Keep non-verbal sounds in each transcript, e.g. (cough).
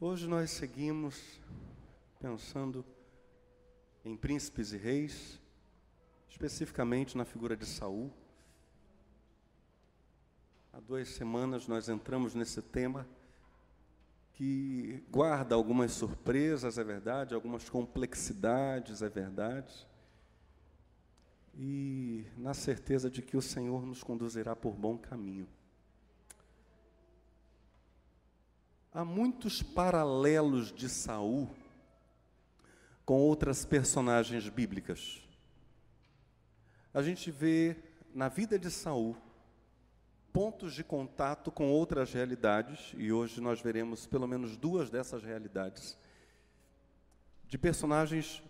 Hoje nós seguimos pensando em príncipes e reis, especificamente na figura de Saul. Há duas semanas nós entramos nesse tema que guarda algumas surpresas, é verdade, algumas complexidades, é verdade, e na certeza de que o Senhor nos conduzirá por bom caminho. Há muitos paralelos de Saul com outras personagens bíblicas. A gente vê na vida de Saul pontos de contato com outras realidades, e hoje nós veremos pelo menos duas dessas realidades, de personagens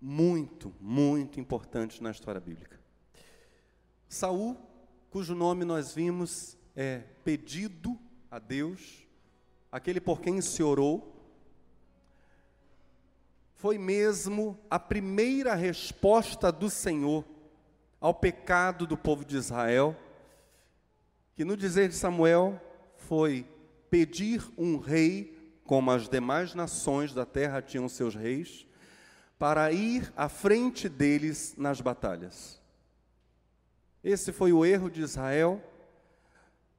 muito, muito importantes na história bíblica. Saul, cujo nome nós vimos é pedido a Deus, aquele por quem se orou, foi mesmo a primeira resposta do Senhor ao pecado do povo de Israel, que no dizer de Samuel foi pedir um rei, como as demais nações da terra tinham seus reis, para ir à frente deles nas batalhas. Esse foi o erro de Israel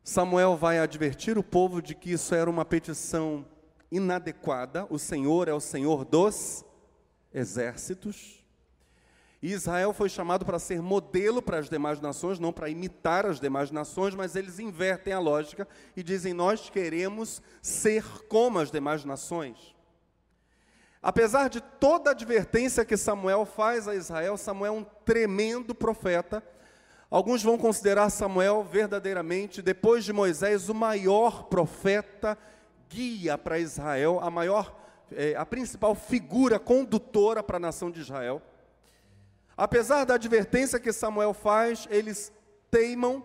Samuel vai advertir o povo de que isso era uma petição inadequada. O Senhor é o Senhor dos exércitos. E Israel foi chamado para ser modelo para as demais nações, não para imitar as demais nações, mas eles invertem a lógica e dizem: Nós queremos ser como as demais nações. Apesar de toda a advertência que Samuel faz a Israel, Samuel é um tremendo profeta Alguns vão considerar Samuel verdadeiramente, depois de Moisés, o maior profeta guia para Israel, a maior, é, a principal figura condutora para a nação de Israel. Apesar da advertência que Samuel faz, eles teimam.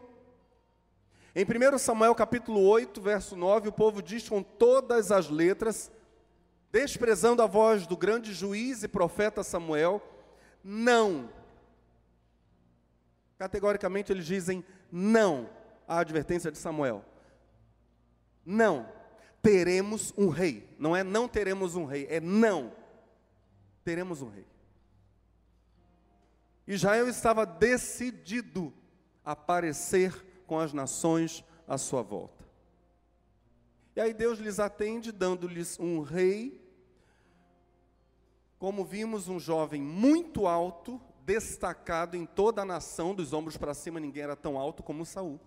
Em 1 Samuel capítulo 8, verso 9, o povo diz com todas as letras, desprezando a voz do grande juiz e profeta Samuel, não Categoricamente eles dizem não à advertência de Samuel. Não. Teremos um rei. Não é não teremos um rei, é não. Teremos um rei. Israel estava decidido a aparecer com as nações à sua volta. E aí Deus lhes atende, dando-lhes um rei. Como vimos, um jovem muito alto, destacado em toda a nação, dos ombros para cima ninguém era tão alto como Saul.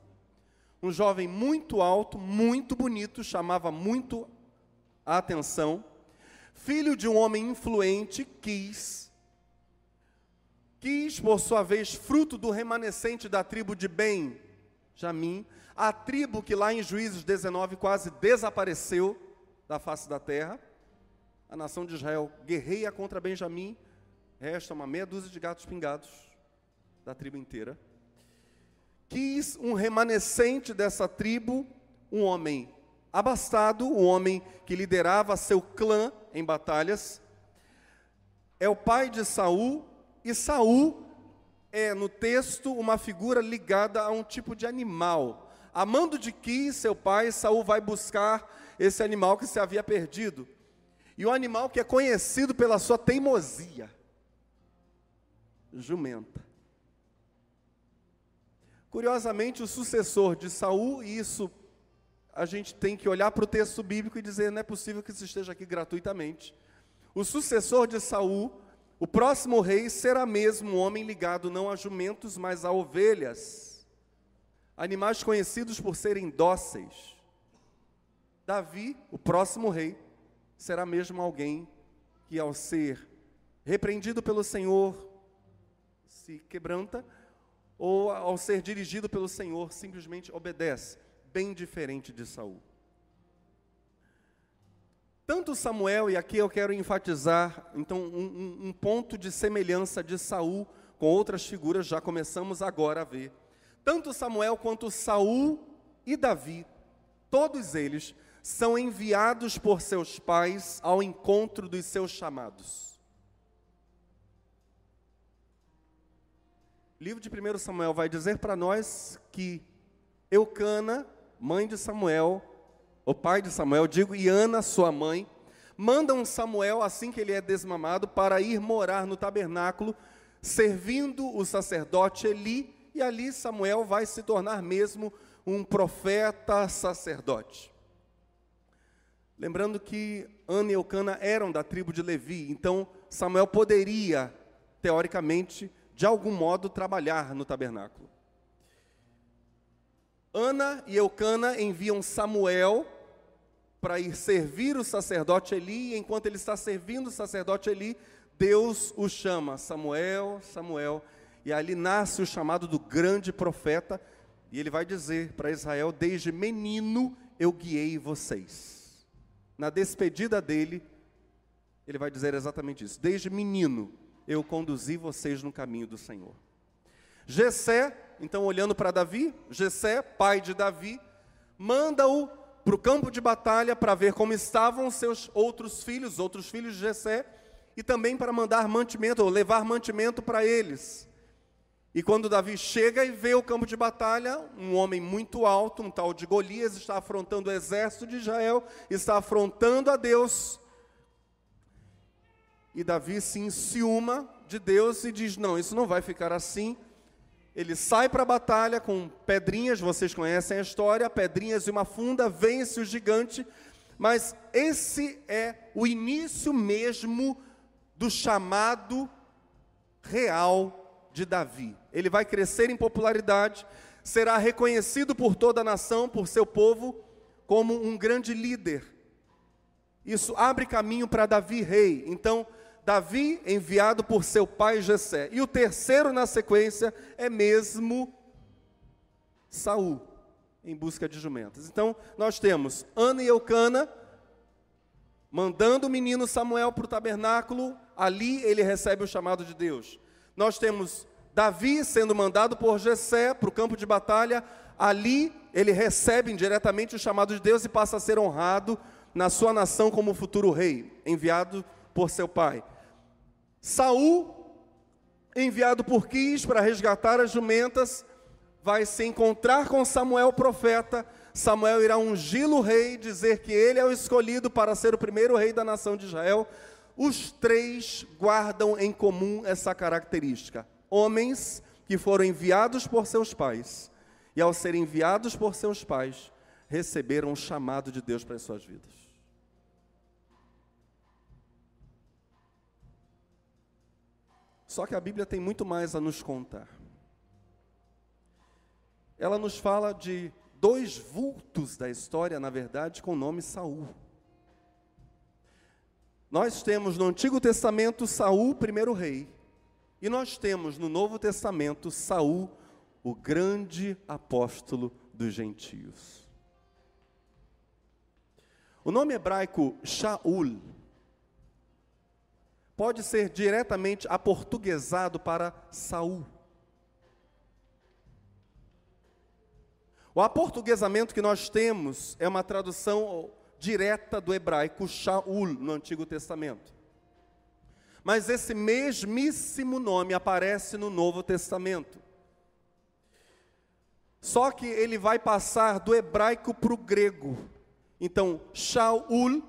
Um jovem muito alto, muito bonito, chamava muito a atenção. Filho de um homem influente, quis quis, por sua vez, fruto do remanescente da tribo de Ben, Jamim, a tribo que lá em Juízes 19 quase desapareceu da face da terra. A nação de Israel guerreia contra Benjamim, Resta uma meia dúzia de gatos pingados da tribo inteira. Quis um remanescente dessa tribo, um homem abastado, um homem que liderava seu clã em batalhas. É o pai de Saul, e Saul é no texto uma figura ligada a um tipo de animal. Amando de Quis, seu pai, Saul vai buscar esse animal que se havia perdido. E um animal que é conhecido pela sua teimosia jumenta. Curiosamente, o sucessor de Saul, e isso a gente tem que olhar para o texto bíblico e dizer, não é possível que isso esteja aqui gratuitamente. O sucessor de Saul, o próximo rei, será mesmo um homem ligado não a jumentos, mas a ovelhas, animais conhecidos por serem dóceis. Davi, o próximo rei, será mesmo alguém que, ao ser repreendido pelo Senhor, se quebranta, ou ao ser dirigido pelo Senhor, simplesmente obedece, bem diferente de Saul. Tanto Samuel, e aqui eu quero enfatizar, então, um, um ponto de semelhança de Saul com outras figuras, já começamos agora a ver. Tanto Samuel quanto Saul e Davi, todos eles são enviados por seus pais ao encontro dos seus chamados. Livro de 1 Samuel vai dizer para nós que Eucana, mãe de Samuel, o pai de Samuel, digo, e Ana, sua mãe, mandam Samuel, assim que ele é desmamado, para ir morar no tabernáculo, servindo o sacerdote Eli, e ali Samuel vai se tornar mesmo um profeta sacerdote. Lembrando que Ana e Eucana eram da tribo de Levi, então Samuel poderia, teoricamente, de algum modo, trabalhar no tabernáculo. Ana e Eucana enviam Samuel para ir servir o sacerdote Eli, e enquanto ele está servindo o sacerdote Eli, Deus o chama, Samuel, Samuel, e ali nasce o chamado do grande profeta, e ele vai dizer para Israel: Desde menino eu guiei vocês. Na despedida dele, ele vai dizer exatamente isso: Desde menino eu conduzi vocês no caminho do Senhor. Jessé, então olhando para Davi, Jessé, pai de Davi, manda-o para o campo de batalha para ver como estavam seus outros filhos, outros filhos de Jessé, e também para mandar mantimento, ou levar mantimento para eles. E quando Davi chega e vê o campo de batalha, um homem muito alto, um tal de Golias, está afrontando o exército de Israel, está afrontando a Deus. E Davi se enciuma de Deus e diz: Não, isso não vai ficar assim ele sai para a batalha com pedrinhas, vocês conhecem a história, pedrinhas e uma funda, vence o gigante, mas esse é o início mesmo do chamado real de Davi. Ele vai crescer em popularidade, será reconhecido por toda a nação, por seu povo, como um grande líder. Isso abre caminho para Davi rei. Então, Davi enviado por seu pai Jessé. E o terceiro na sequência é mesmo Saul, em busca de jumentas. Então, nós temos Ana e Eucana mandando o menino Samuel para o tabernáculo, ali ele recebe o chamado de Deus. Nós temos Davi sendo mandado por Jessé para o campo de batalha, ali ele recebe indiretamente o chamado de Deus e passa a ser honrado na sua nação como futuro rei, enviado por seu pai. Saul, enviado por Quis para resgatar as jumentas, vai se encontrar com Samuel profeta. Samuel irá ungí-lo rei, dizer que ele é o escolhido para ser o primeiro rei da nação de Israel. Os três guardam em comum essa característica: homens que foram enviados por seus pais, e ao serem enviados por seus pais, receberam o chamado de Deus para as suas vidas. Só que a Bíblia tem muito mais a nos contar. Ela nos fala de dois vultos da história, na verdade, com o nome Saul. Nós temos no Antigo Testamento Saul, primeiro rei, e nós temos no Novo Testamento Saul, o grande apóstolo dos gentios. O nome hebraico Shaul pode ser diretamente aportuguesado para Saul. O aportuguesamento que nós temos é uma tradução direta do hebraico Shaul no Antigo Testamento. Mas esse mesmíssimo nome aparece no Novo Testamento. Só que ele vai passar do hebraico para o grego. Então, Shaul,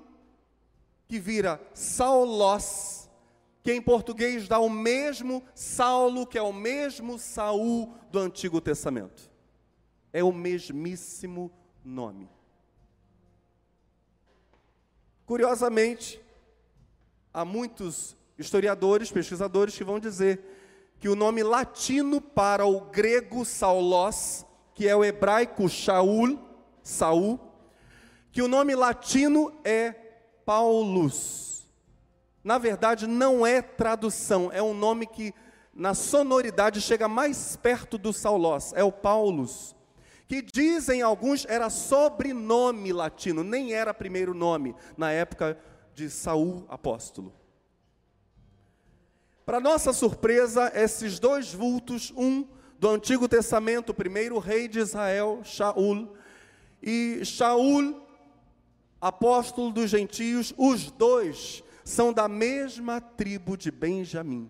que vira Saulos, que em português dá o mesmo Saulo, que é o mesmo Saul do Antigo Testamento. É o mesmíssimo nome. Curiosamente, há muitos historiadores, pesquisadores que vão dizer que o nome latino para o grego Saulos, que é o hebraico Shaul, Saul, que o nome latino é Paulus na verdade, não é tradução, é um nome que na sonoridade chega mais perto do Saulós, é o Paulus, que dizem alguns era sobrenome latino, nem era primeiro nome na época de Saul apóstolo. Para nossa surpresa, esses dois vultos, um do Antigo Testamento, o primeiro rei de Israel, Shaul, e Shaul, apóstolo dos gentios, os dois são da mesma tribo de Benjamim.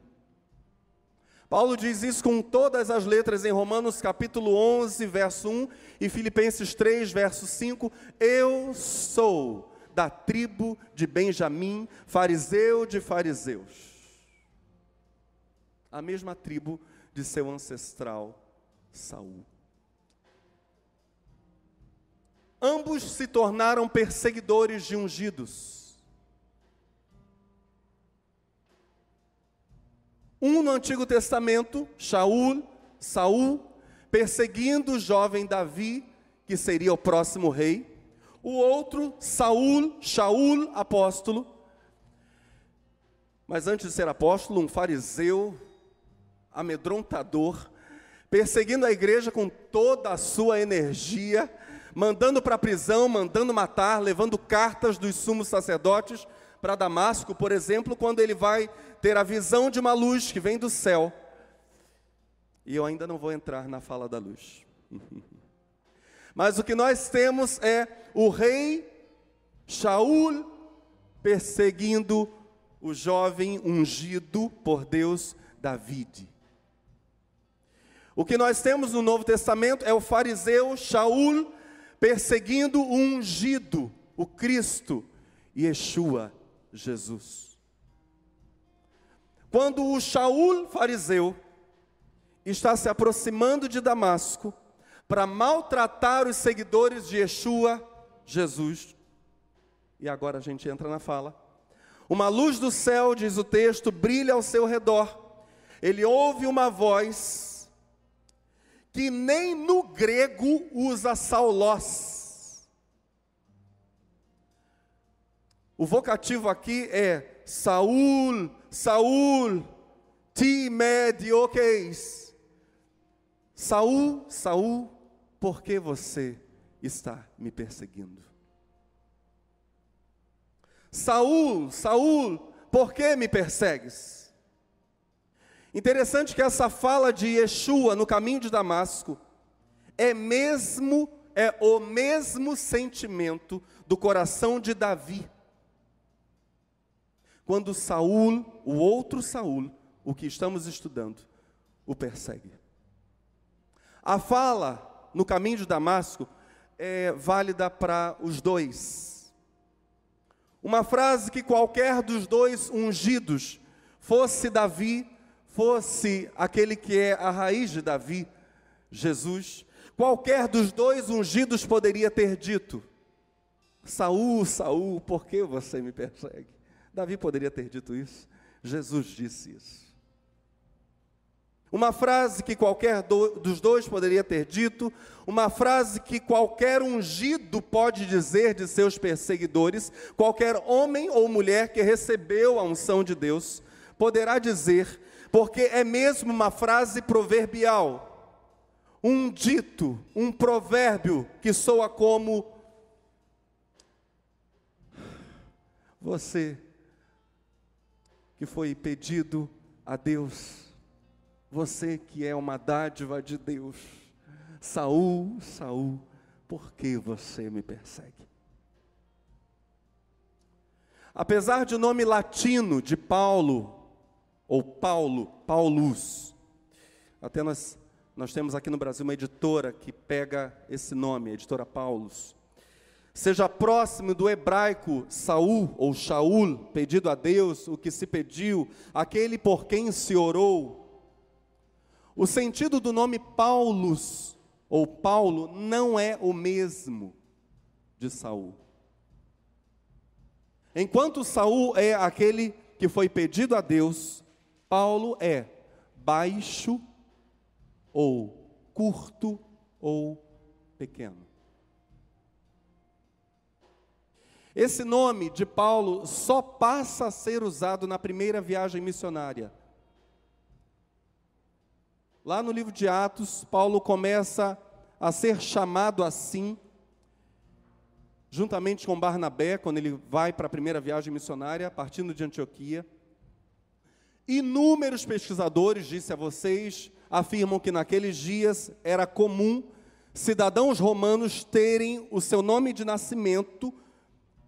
Paulo diz isso com todas as letras em Romanos capítulo 11, verso 1 e Filipenses 3, verso 5. Eu sou da tribo de Benjamim, fariseu de fariseus. A mesma tribo de seu ancestral Saul. Ambos se tornaram perseguidores de ungidos. Um no Antigo Testamento, Shaul, Saul, perseguindo o jovem Davi, que seria o próximo rei. O outro, Saul, Shaul, apóstolo. Mas antes de ser apóstolo, um fariseu amedrontador, perseguindo a igreja com toda a sua energia, mandando para a prisão, mandando matar, levando cartas dos sumos sacerdotes para Damasco, por exemplo, quando ele vai ter a visão de uma luz que vem do céu. E eu ainda não vou entrar na fala da luz. (laughs) Mas o que nós temos é o rei Shaul perseguindo o jovem ungido por Deus, David. O que nós temos no Novo Testamento é o fariseu Shaul perseguindo o ungido, o Cristo, Yeshua, Jesus. Quando o Shaul fariseu está se aproximando de Damasco para maltratar os seguidores de Yeshua, Jesus, e agora a gente entra na fala. Uma luz do céu, diz o texto, brilha ao seu redor. Ele ouve uma voz que nem no grego usa saulós. O vocativo aqui é Saul, Saul, ti medioques. Saul, Saul, por que você está me perseguindo? Saul, Saul, por que me persegues? Interessante que essa fala de Yeshua no caminho de Damasco é mesmo é o mesmo sentimento do coração de Davi. Quando Saul, o outro Saul, o que estamos estudando, o persegue. A fala no caminho de Damasco é válida para os dois. Uma frase que qualquer dos dois ungidos, fosse Davi fosse aquele que é a raiz de Davi, Jesus, qualquer dos dois ungidos poderia ter dito: Saul, Saul, por que você me persegue? Davi poderia ter dito isso. Jesus disse isso. Uma frase que qualquer do, dos dois poderia ter dito, uma frase que qualquer ungido pode dizer de seus perseguidores, qualquer homem ou mulher que recebeu a unção de Deus, poderá dizer porque é mesmo uma frase proverbial, um dito, um provérbio que soa como: Você que foi pedido a Deus, você que é uma dádiva de Deus, Saul, Saul, por que você me persegue? Apesar de nome latino de Paulo, ou Paulo, Paulus. Até nós, nós temos aqui no Brasil uma editora que pega esse nome, a editora Paulus. Seja próximo do hebraico Saul ou Shaul, pedido a Deus, o que se pediu, aquele por quem se orou. O sentido do nome Paulus ou Paulo não é o mesmo de Saul. Enquanto Saul é aquele que foi pedido a Deus, Paulo é baixo ou curto ou pequeno. Esse nome de Paulo só passa a ser usado na primeira viagem missionária. Lá no livro de Atos, Paulo começa a ser chamado assim, juntamente com Barnabé, quando ele vai para a primeira viagem missionária, partindo de Antioquia. Inúmeros pesquisadores, disse a vocês, afirmam que naqueles dias era comum cidadãos romanos terem o seu nome de nascimento,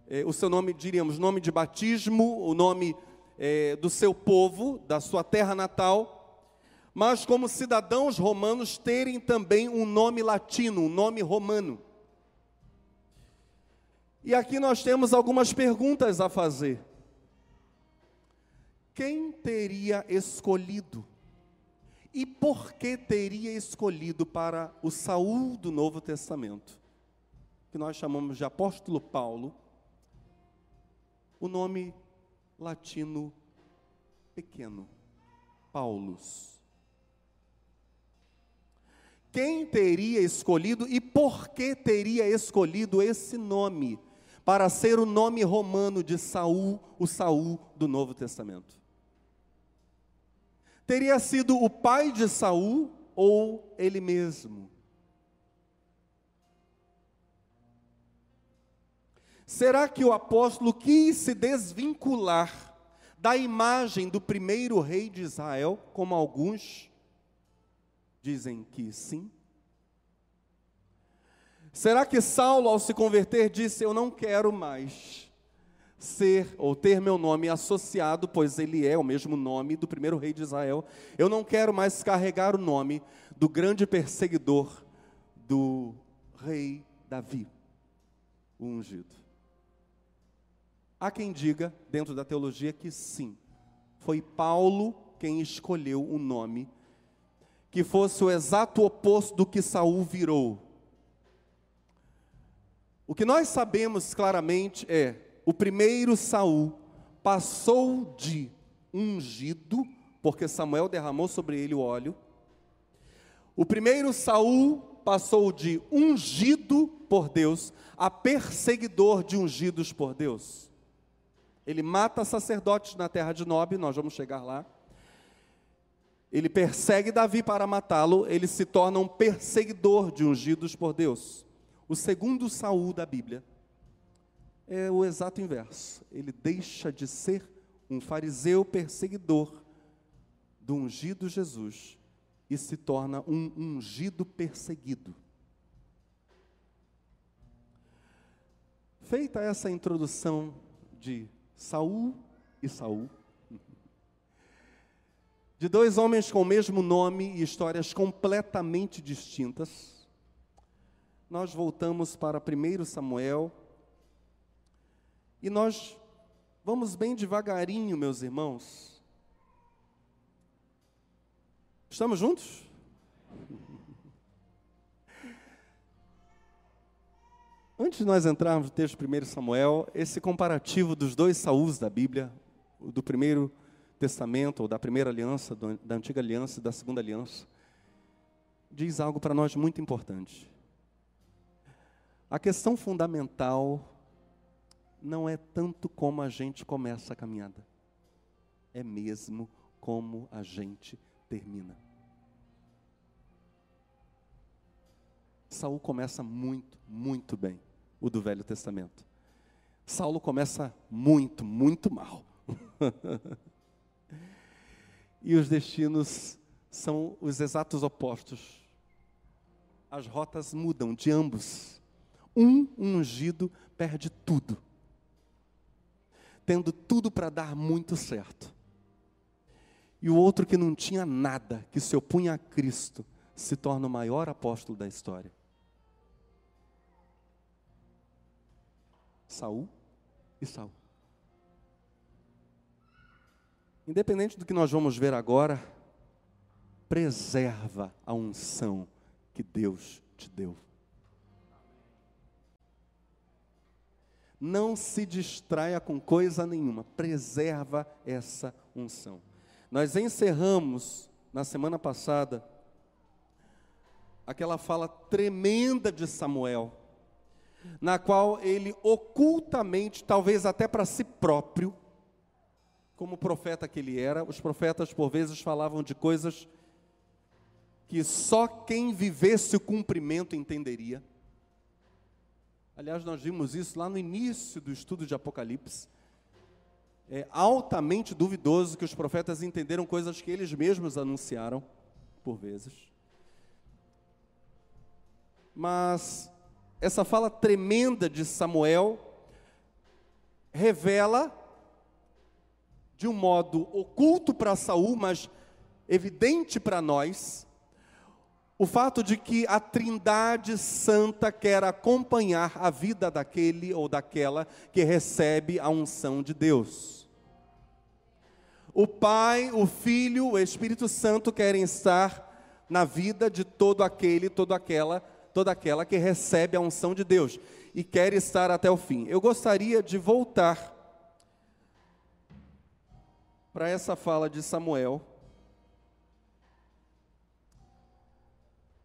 eh, o seu nome, diríamos, nome de batismo, o nome eh, do seu povo, da sua terra natal, mas como cidadãos romanos terem também um nome latino, um nome romano. E aqui nós temos algumas perguntas a fazer. Quem teria escolhido? E por que teria escolhido para o Saul do Novo Testamento, que nós chamamos de apóstolo Paulo, o nome latino pequeno, Paulus? Quem teria escolhido e por que teria escolhido esse nome? para ser o nome romano de Saul, o Saul do Novo Testamento. Teria sido o pai de Saul ou ele mesmo? Será que o apóstolo quis se desvincular da imagem do primeiro rei de Israel, como alguns dizem que sim? Será que Saulo, ao se converter, disse: Eu não quero mais ser ou ter meu nome associado, pois ele é o mesmo nome do primeiro rei de Israel. Eu não quero mais carregar o nome do grande perseguidor do rei Davi, o ungido. Há quem diga, dentro da teologia, que sim, foi Paulo quem escolheu o nome que fosse o exato oposto do que Saul virou o que nós sabemos claramente é: o primeiro Saul passou de ungido, porque Samuel derramou sobre ele o óleo. O primeiro Saul passou de ungido por Deus a perseguidor de ungidos por Deus. Ele mata sacerdotes na terra de Nob, nós vamos chegar lá. Ele persegue Davi para matá-lo, ele se torna um perseguidor de ungidos por Deus. O segundo Saul da Bíblia é o exato inverso. Ele deixa de ser um fariseu perseguidor do ungido Jesus e se torna um ungido perseguido. Feita essa introdução de Saul e Saul, de dois homens com o mesmo nome e histórias completamente distintas, nós voltamos para 1 Samuel e nós vamos bem devagarinho, meus irmãos. Estamos juntos? Antes de nós entrarmos no texto de 1 Samuel, esse comparativo dos dois Saús da Bíblia, do primeiro testamento, ou da primeira aliança, da antiga aliança e da segunda aliança, diz algo para nós muito importante. A questão fundamental não é tanto como a gente começa a caminhada, é mesmo como a gente termina. Saul começa muito, muito bem, o do Velho Testamento. Saulo começa muito, muito mal. (laughs) e os destinos são os exatos opostos. As rotas mudam de ambos. Um ungido perde tudo, tendo tudo para dar muito certo. E o outro que não tinha nada, que se opunha a Cristo, se torna o maior apóstolo da história. Saul e Saul. Independente do que nós vamos ver agora, preserva a unção que Deus te deu. Não se distraia com coisa nenhuma, preserva essa unção. Nós encerramos na semana passada aquela fala tremenda de Samuel, na qual ele ocultamente, talvez até para si próprio, como profeta que ele era, os profetas por vezes falavam de coisas que só quem vivesse o cumprimento entenderia. Aliás, nós vimos isso lá no início do estudo de Apocalipse. É altamente duvidoso que os profetas entenderam coisas que eles mesmos anunciaram, por vezes. Mas essa fala tremenda de Samuel revela de um modo oculto para Saul, mas evidente para nós, o fato de que a Trindade Santa quer acompanhar a vida daquele ou daquela que recebe a unção de Deus. O Pai, o Filho, o Espírito Santo querem estar na vida de todo aquele, toda aquela, toda aquela que recebe a unção de Deus e quer estar até o fim. Eu gostaria de voltar para essa fala de Samuel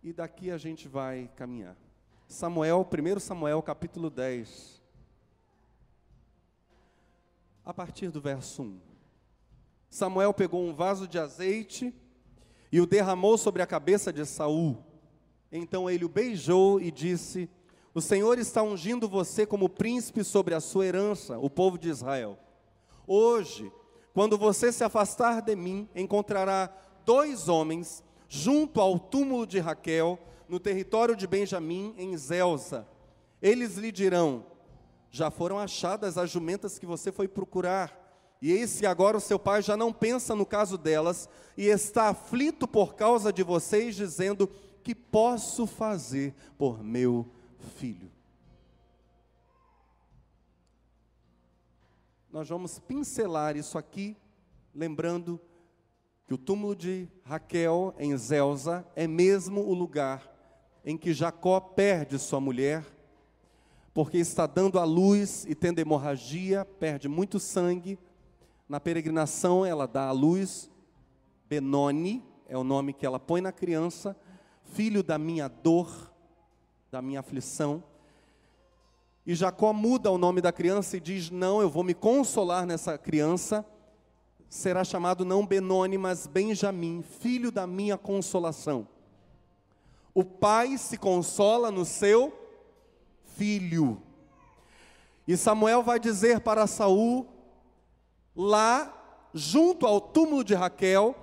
e daqui a gente vai caminhar. Samuel, 1 Samuel capítulo 10, a partir do verso 1. Samuel pegou um vaso de azeite e o derramou sobre a cabeça de Saul. Então ele o beijou e disse: O Senhor está ungindo você como príncipe sobre a sua herança, o povo de Israel. Hoje, quando você se afastar de mim, encontrará dois homens junto ao túmulo de Raquel, no território de Benjamim, em Zelza. Eles lhe dirão: Já foram achadas as jumentas que você foi procurar. E eis que agora o seu pai já não pensa no caso delas e está aflito por causa de vocês, dizendo: Que posso fazer por meu filho? Nós vamos pincelar isso aqui, lembrando que o túmulo de Raquel em Zelza é mesmo o lugar em que Jacó perde sua mulher, porque está dando à luz e tendo hemorragia, perde muito sangue. Na peregrinação ela dá à luz Benoni, é o nome que ela põe na criança, filho da minha dor, da minha aflição. E Jacó muda o nome da criança e diz: Não, eu vou me consolar nessa criança será chamado não Benoni, mas Benjamim, filho da minha consolação. O pai se consola no seu filho. E Samuel vai dizer para Saul, lá junto ao túmulo de Raquel,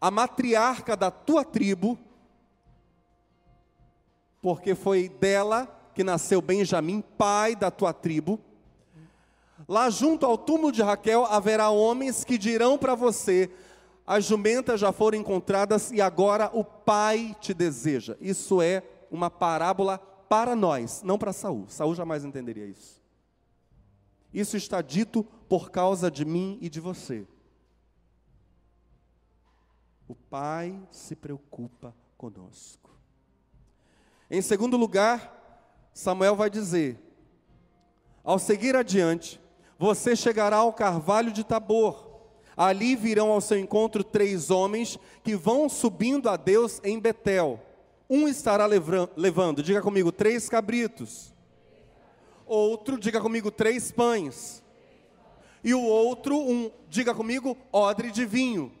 a matriarca da tua tribo, porque foi dela que nasceu Benjamim, pai da tua tribo, Lá junto ao túmulo de Raquel haverá homens que dirão para você: as jumentas já foram encontradas e agora o pai te deseja. Isso é uma parábola para nós, não para Saul. Saul jamais entenderia isso. Isso está dito por causa de mim e de você. O pai se preocupa conosco. Em segundo lugar, Samuel vai dizer: ao seguir adiante, você chegará ao carvalho de Tabor. Ali virão ao seu encontro três homens que vão subindo a Deus em Betel. Um estará levando, diga comigo, três cabritos. Outro, diga comigo, três pães. E o outro, um, diga comigo, odre de vinho.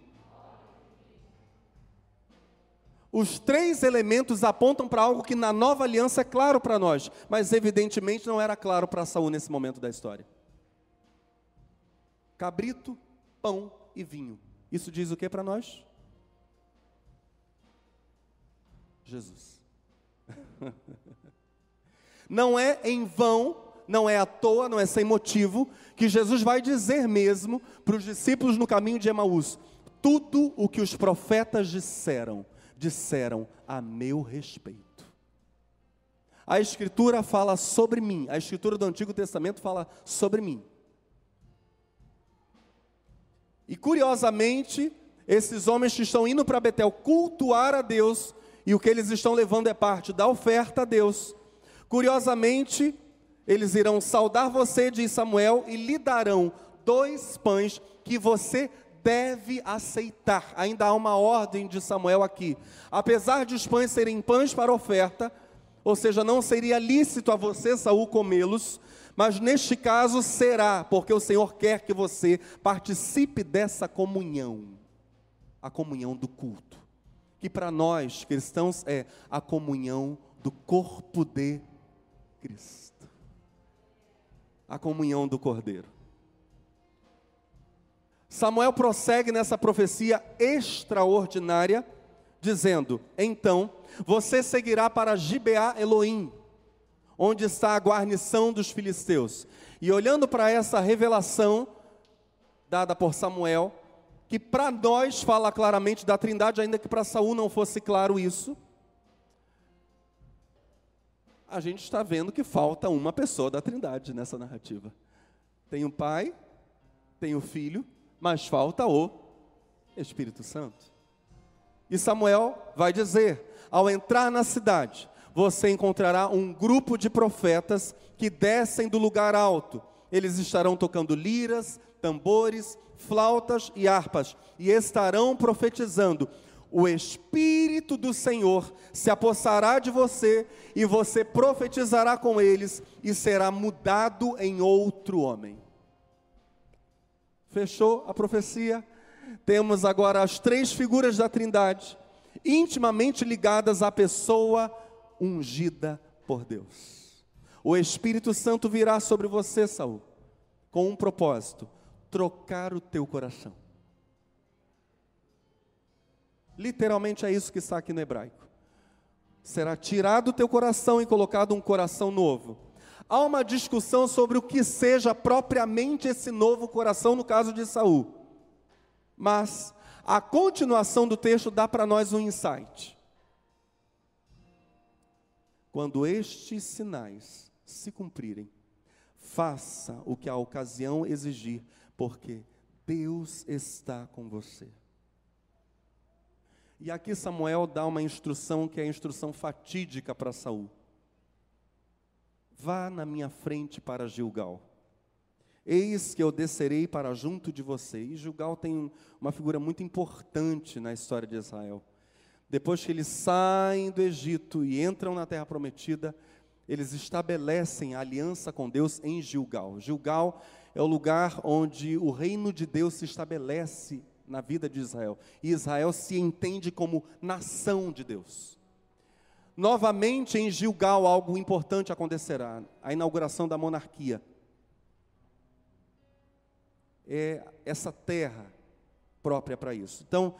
Os três elementos apontam para algo que na nova aliança é claro para nós, mas evidentemente não era claro para Saul nesse momento da história cabrito, pão e vinho. Isso diz o que para nós? Jesus. (laughs) não é em vão, não é à toa, não é sem motivo, que Jesus vai dizer mesmo para os discípulos no caminho de Emaús: tudo o que os profetas disseram, disseram a meu respeito. A Escritura fala sobre mim, a Escritura do Antigo Testamento fala sobre mim. E curiosamente, esses homens que estão indo para Betel cultuar a Deus, e o que eles estão levando é parte da oferta a Deus. Curiosamente, eles irão saudar você, diz Samuel, e lhe darão dois pães que você deve aceitar. Ainda há uma ordem de Samuel aqui. Apesar de os pães serem pães para oferta, ou seja, não seria lícito a você, Saul, comê-los, mas neste caso será, porque o Senhor quer que você participe dessa comunhão, a comunhão do culto, que para nós cristãos é a comunhão do corpo de Cristo, a comunhão do Cordeiro. Samuel prossegue nessa profecia extraordinária, dizendo: Então você seguirá para Gibeá Elohim, onde está a guarnição dos filisteus. E olhando para essa revelação dada por Samuel, que para nós fala claramente da Trindade, ainda que para Saul não fosse claro isso, a gente está vendo que falta uma pessoa da Trindade nessa narrativa. Tem o Pai, tem o Filho, mas falta o Espírito Santo. E Samuel vai dizer: ao entrar na cidade, você encontrará um grupo de profetas que descem do lugar alto. Eles estarão tocando liras, tambores, flautas e harpas e estarão profetizando. O Espírito do Senhor se apossará de você e você profetizará com eles e será mudado em outro homem. Fechou a profecia? Temos agora as três figuras da Trindade, intimamente ligadas à pessoa ungida por Deus. O Espírito Santo virá sobre você, Saul, com um propósito: trocar o teu coração. Literalmente é isso que está aqui no hebraico. Será tirado o teu coração e colocado um coração novo. Há uma discussão sobre o que seja propriamente esse novo coração no caso de Saul. Mas a continuação do texto dá para nós um insight. Quando estes sinais se cumprirem, faça o que a ocasião exigir, porque Deus está com você. E aqui Samuel dá uma instrução que é a instrução fatídica para Saul. Vá na minha frente para Gilgal. Eis que eu descerei para junto de você. E Gilgal tem uma figura muito importante na história de Israel. Depois que eles saem do Egito e entram na terra prometida, eles estabelecem a aliança com Deus em Gilgal. Gilgal é o lugar onde o reino de Deus se estabelece na vida de Israel. E Israel se entende como nação de Deus. Novamente em Gilgal algo importante acontecerá, a inauguração da monarquia é essa terra própria para isso. Então,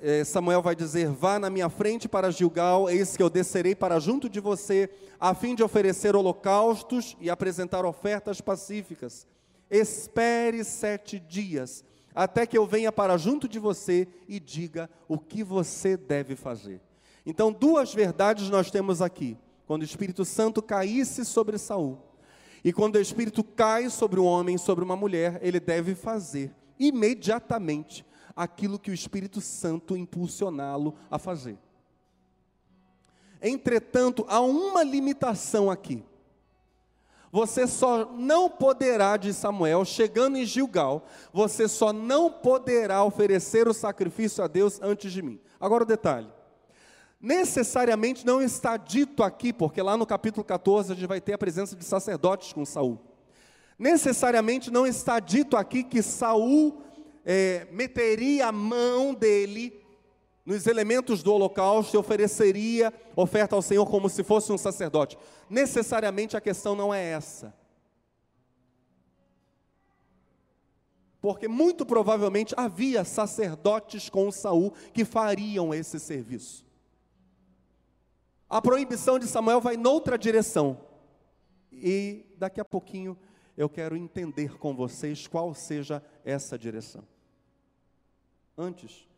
é, Samuel vai dizer: Vá na minha frente para Gilgal, eis que eu descerei para junto de você, a fim de oferecer holocaustos e apresentar ofertas pacíficas. Espere sete dias, até que eu venha para junto de você e diga o que você deve fazer. Então, duas verdades nós temos aqui. Quando o Espírito Santo caísse sobre Saul, e quando o Espírito cai sobre um homem, sobre uma mulher, ele deve fazer imediatamente aquilo que o Espírito Santo impulsioná-lo a fazer. Entretanto, há uma limitação aqui. Você só não poderá, de Samuel, chegando em Gilgal, você só não poderá oferecer o sacrifício a Deus antes de mim. Agora o detalhe necessariamente não está dito aqui, porque lá no capítulo 14 a gente vai ter a presença de sacerdotes com Saul. Necessariamente não está dito aqui que Saul é, meteria a mão dele nos elementos do holocausto e ofereceria oferta ao Senhor como se fosse um sacerdote. Necessariamente a questão não é essa. Porque muito provavelmente havia sacerdotes com Saul que fariam esse serviço a proibição de Samuel vai noutra direção. E daqui a pouquinho eu quero entender com vocês qual seja essa direção. Antes,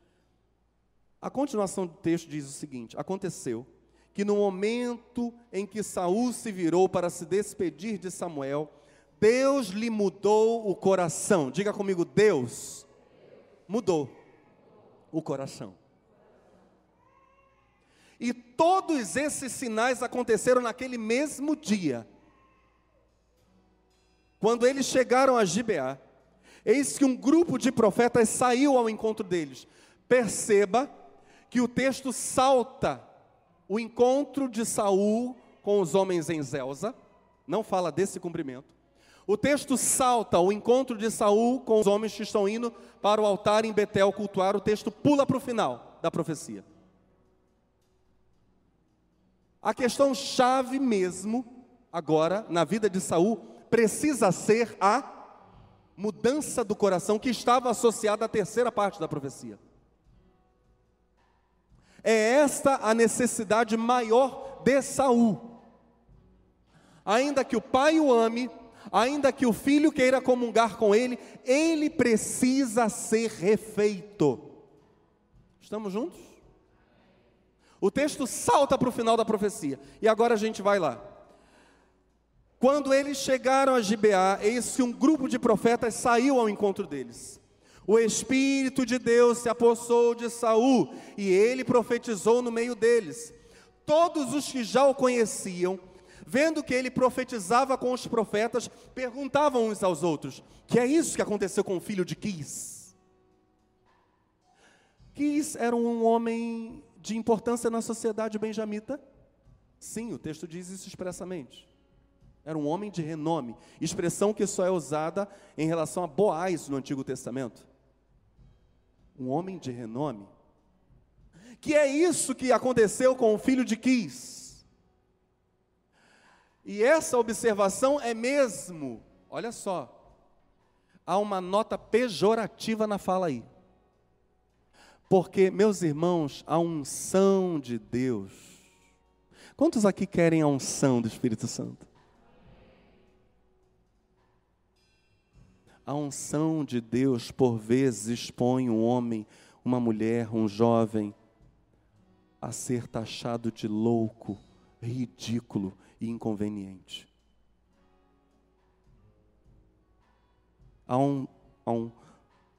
a continuação do texto diz o seguinte: Aconteceu que no momento em que Saul se virou para se despedir de Samuel, Deus lhe mudou o coração. Diga comigo, Deus mudou o coração. E todos esses sinais aconteceram naquele mesmo dia. Quando eles chegaram a Gibeá, eis que um grupo de profetas saiu ao encontro deles. Perceba que o texto salta o encontro de Saul com os homens em Zelza, não fala desse cumprimento. O texto salta o encontro de Saul com os homens que estão indo para o altar em Betel cultuar. O texto pula para o final da profecia. A questão chave mesmo, agora, na vida de Saul, precisa ser a mudança do coração que estava associada à terceira parte da profecia. É esta a necessidade maior de Saul. Ainda que o pai o ame, ainda que o filho queira comungar com ele, ele precisa ser refeito. Estamos juntos? O texto salta para o final da profecia. E agora a gente vai lá. Quando eles chegaram a Gibeá, eis que um grupo de profetas saiu ao encontro deles. O Espírito de Deus se apossou de Saul e ele profetizou no meio deles. Todos os que já o conheciam, vendo que ele profetizava com os profetas, perguntavam uns aos outros: Que é isso que aconteceu com o filho de Quis? Quis era um homem de importância na sociedade benjamita? Sim, o texto diz isso expressamente. Era um homem de renome, expressão que só é usada em relação a Boaz no Antigo Testamento. Um homem de renome. Que é isso que aconteceu com o filho de Quis. E essa observação é mesmo, olha só, há uma nota pejorativa na fala aí. Porque, meus irmãos, a unção de Deus. Quantos aqui querem a unção do Espírito Santo? A unção de Deus, por vezes, expõe um homem, uma mulher, um jovem, a ser taxado de louco, ridículo e inconveniente. Há, um, há um,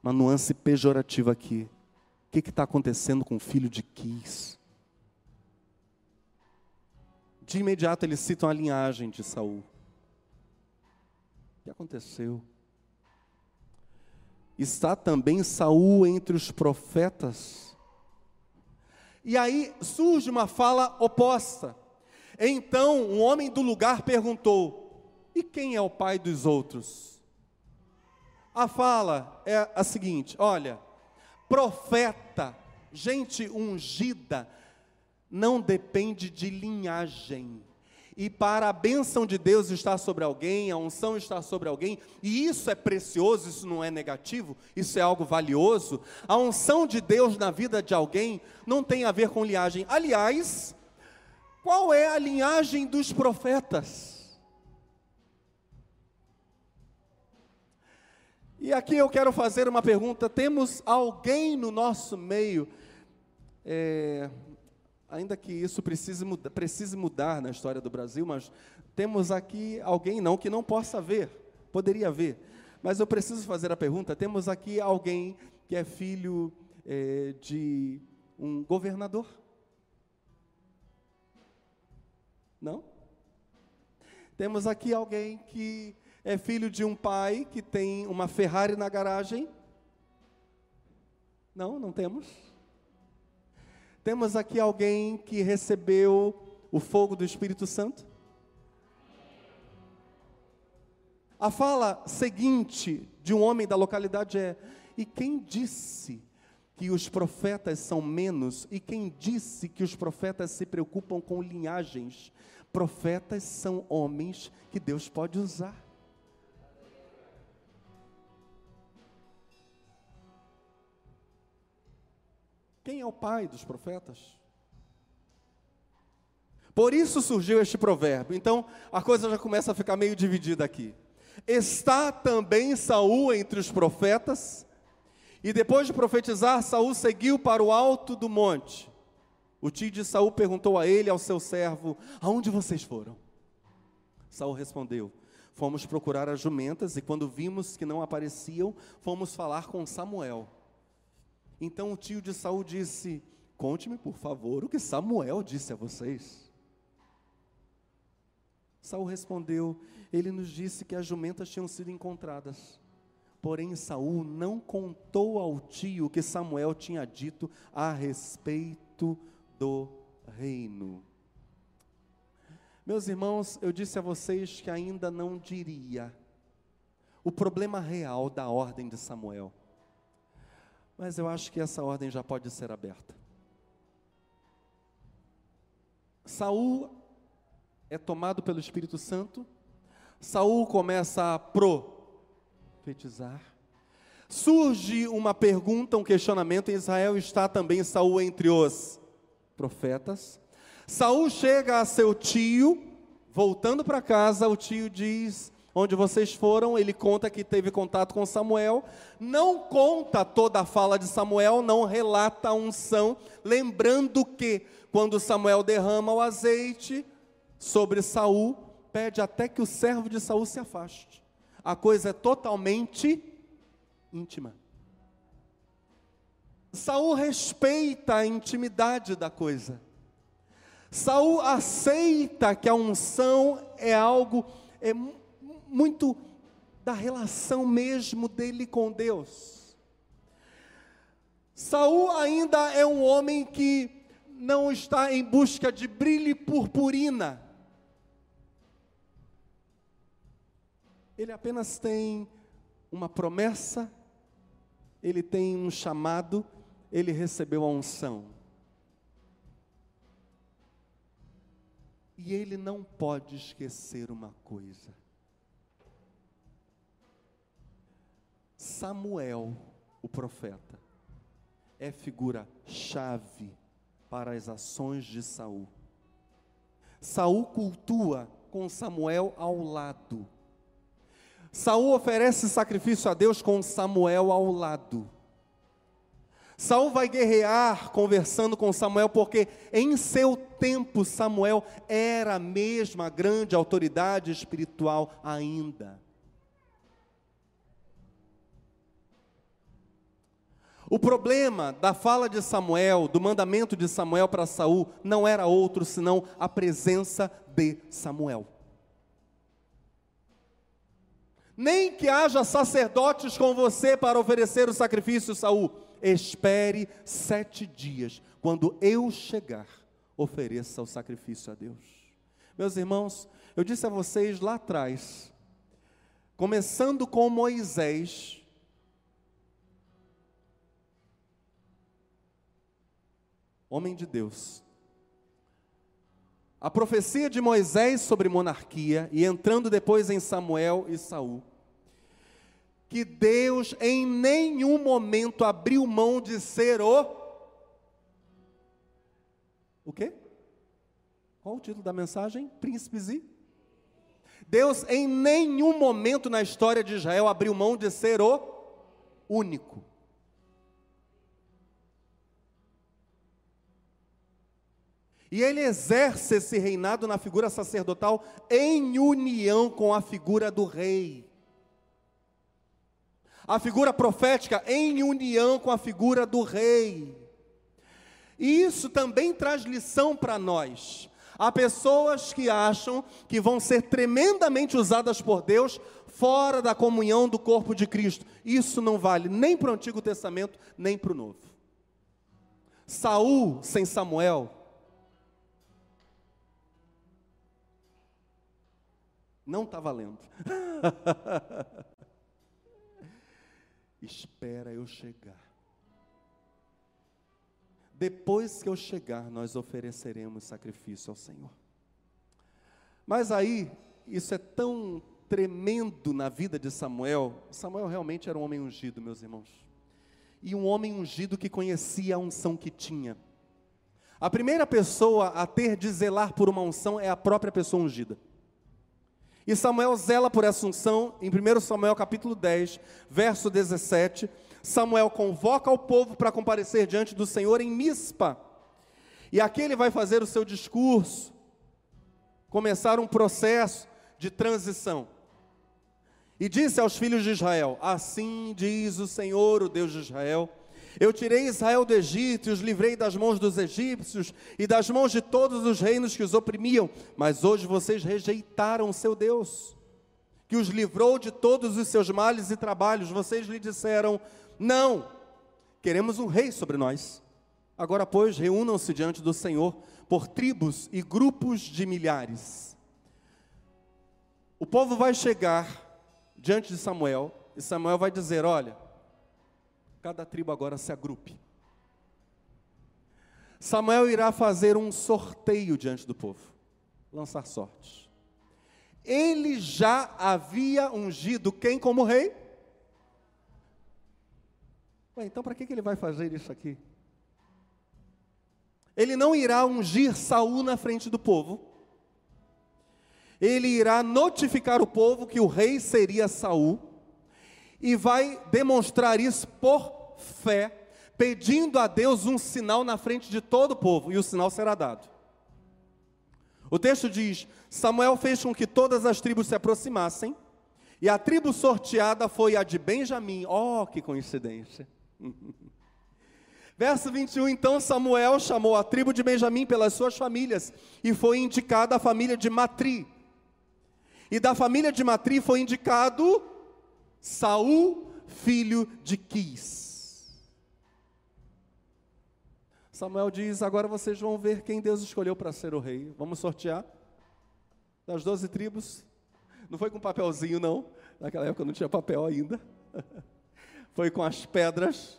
uma nuance pejorativa aqui que está acontecendo com o filho de Quis? De imediato eles citam a linhagem de Saul. O que aconteceu? Está também Saul entre os profetas. E aí surge uma fala oposta. Então um homem do lugar perguntou: E quem é o pai dos outros? A fala é a seguinte: olha, Profeta, gente ungida, não depende de linhagem. E para a bênção de Deus estar sobre alguém, a unção estar sobre alguém, e isso é precioso, isso não é negativo, isso é algo valioso. A unção de Deus na vida de alguém não tem a ver com linhagem. Aliás, qual é a linhagem dos profetas? E aqui eu quero fazer uma pergunta: temos alguém no nosso meio, é, ainda que isso precise, precise mudar na história do Brasil, mas temos aqui alguém não que não possa ver, poderia ver, mas eu preciso fazer a pergunta: temos aqui alguém que é filho é, de um governador? Não? Temos aqui alguém que é filho de um pai que tem uma Ferrari na garagem? Não, não temos. Temos aqui alguém que recebeu o fogo do Espírito Santo? A fala seguinte de um homem da localidade é: E quem disse que os profetas são menos? E quem disse que os profetas se preocupam com linhagens? Profetas são homens que Deus pode usar. Quem é o pai dos profetas? Por isso surgiu este provérbio. Então, a coisa já começa a ficar meio dividida aqui. Está também Saul entre os profetas? E depois de profetizar, Saul seguiu para o alto do monte. O tio de Saul perguntou a ele, ao seu servo: Aonde vocês foram? Saul respondeu: Fomos procurar as jumentas e quando vimos que não apareciam, fomos falar com Samuel. Então o tio de Saul disse: Conte-me, por favor, o que Samuel disse a vocês. Saul respondeu: Ele nos disse que as jumentas tinham sido encontradas. Porém, Saul não contou ao tio o que Samuel tinha dito a respeito do reino. Meus irmãos, eu disse a vocês que ainda não diria o problema real da ordem de Samuel. Mas eu acho que essa ordem já pode ser aberta. Saul é tomado pelo Espírito Santo. Saul começa a profetizar. Surge uma pergunta, um questionamento. Em Israel está também Saul entre os profetas. Saul chega a seu tio, voltando para casa, o tio diz: onde vocês foram, ele conta que teve contato com Samuel, não conta toda a fala de Samuel, não relata a unção, lembrando que quando Samuel derrama o azeite sobre Saul, pede até que o servo de Saul se afaste. A coisa é totalmente íntima. Saul respeita a intimidade da coisa. Saul aceita que a unção é algo é muito da relação mesmo dele com Deus. Saul ainda é um homem que não está em busca de brilho e purpurina. Ele apenas tem uma promessa, ele tem um chamado, ele recebeu a unção. E ele não pode esquecer uma coisa. Samuel, o profeta, é figura chave para as ações de Saul. Saul cultua com Samuel ao lado. Saul oferece sacrifício a Deus com Samuel ao lado. Saul vai guerrear conversando com Samuel, porque em seu tempo Samuel era a mesma grande autoridade espiritual ainda. O problema da fala de Samuel, do mandamento de Samuel para Saul, não era outro senão a presença de Samuel. Nem que haja sacerdotes com você para oferecer o sacrifício, Saul espere sete dias. Quando eu chegar, ofereça o sacrifício a Deus. Meus irmãos, eu disse a vocês lá atrás, começando com Moisés, homem de Deus. A profecia de Moisés sobre monarquia e entrando depois em Samuel e Saul que Deus em nenhum momento abriu mão de ser o. O quê? Qual o título da mensagem? Príncipes e. Deus em nenhum momento na história de Israel abriu mão de ser o único. E ele exerce esse reinado na figura sacerdotal em união com a figura do rei a figura profética em união com a figura do rei. E isso também traz lição para nós. Há pessoas que acham que vão ser tremendamente usadas por Deus fora da comunhão do corpo de Cristo. Isso não vale nem para o Antigo Testamento, nem para o Novo. Saul sem Samuel não está valendo. (laughs) espera eu chegar. Depois que eu chegar, nós ofereceremos sacrifício ao Senhor. Mas aí, isso é tão tremendo na vida de Samuel. Samuel realmente era um homem ungido, meus irmãos. E um homem ungido que conhecia a unção que tinha. A primeira pessoa a ter de zelar por uma unção é a própria pessoa ungida. E Samuel zela por essa unção, em 1 Samuel capítulo 10, verso 17. Samuel convoca o povo para comparecer diante do Senhor em Mispa. E aqui ele vai fazer o seu discurso, começar um processo de transição. E disse aos filhos de Israel: Assim diz o Senhor, o Deus de Israel eu tirei Israel do Egito e os livrei das mãos dos egípcios e das mãos de todos os reinos que os oprimiam, mas hoje vocês rejeitaram o seu Deus, que os livrou de todos os seus males e trabalhos. Vocês lhe disseram: Não, queremos um rei sobre nós. Agora, pois, reúnam-se diante do Senhor por tribos e grupos de milhares. O povo vai chegar diante de Samuel e Samuel vai dizer: Olha, Cada tribo agora se agrupe. Samuel irá fazer um sorteio diante do povo, lançar sortes. Ele já havia ungido quem como rei? Ué, então para que, que ele vai fazer isso aqui? Ele não irá ungir Saul na frente do povo. ele irá notificar o povo que o rei seria Saul e vai demonstrar isso por fé, pedindo a Deus um sinal na frente de todo o povo, e o sinal será dado. O texto diz: Samuel fez com que todas as tribos se aproximassem, e a tribo sorteada foi a de Benjamim. Oh, que coincidência! (laughs) Verso 21, então Samuel chamou a tribo de Benjamim pelas suas famílias, e foi indicada a família de Matri. E da família de Matri foi indicado Saul, filho de Quis. Samuel diz: Agora vocês vão ver quem Deus escolheu para ser o rei. Vamos sortear? Das doze tribos. Não foi com papelzinho, não. Naquela época não tinha papel ainda. (laughs) Foi com as pedras,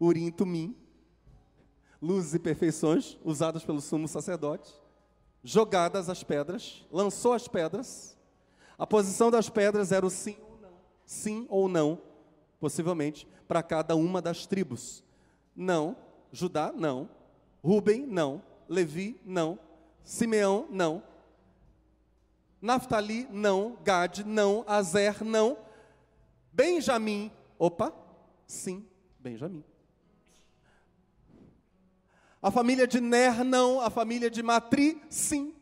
urim e tumim, luzes e perfeições usadas pelo sumo sacerdote, jogadas as pedras, lançou as pedras. A posição das pedras era o sim sim ou não, possivelmente, para cada uma das tribos. Não, Judá, não. Ruben, não. Levi, não. Simeão, não. Naftali, não. Gad, não. Azer, não. Benjamim, opa, sim, Benjamim. A família de Ner, não. A família de Matri, sim.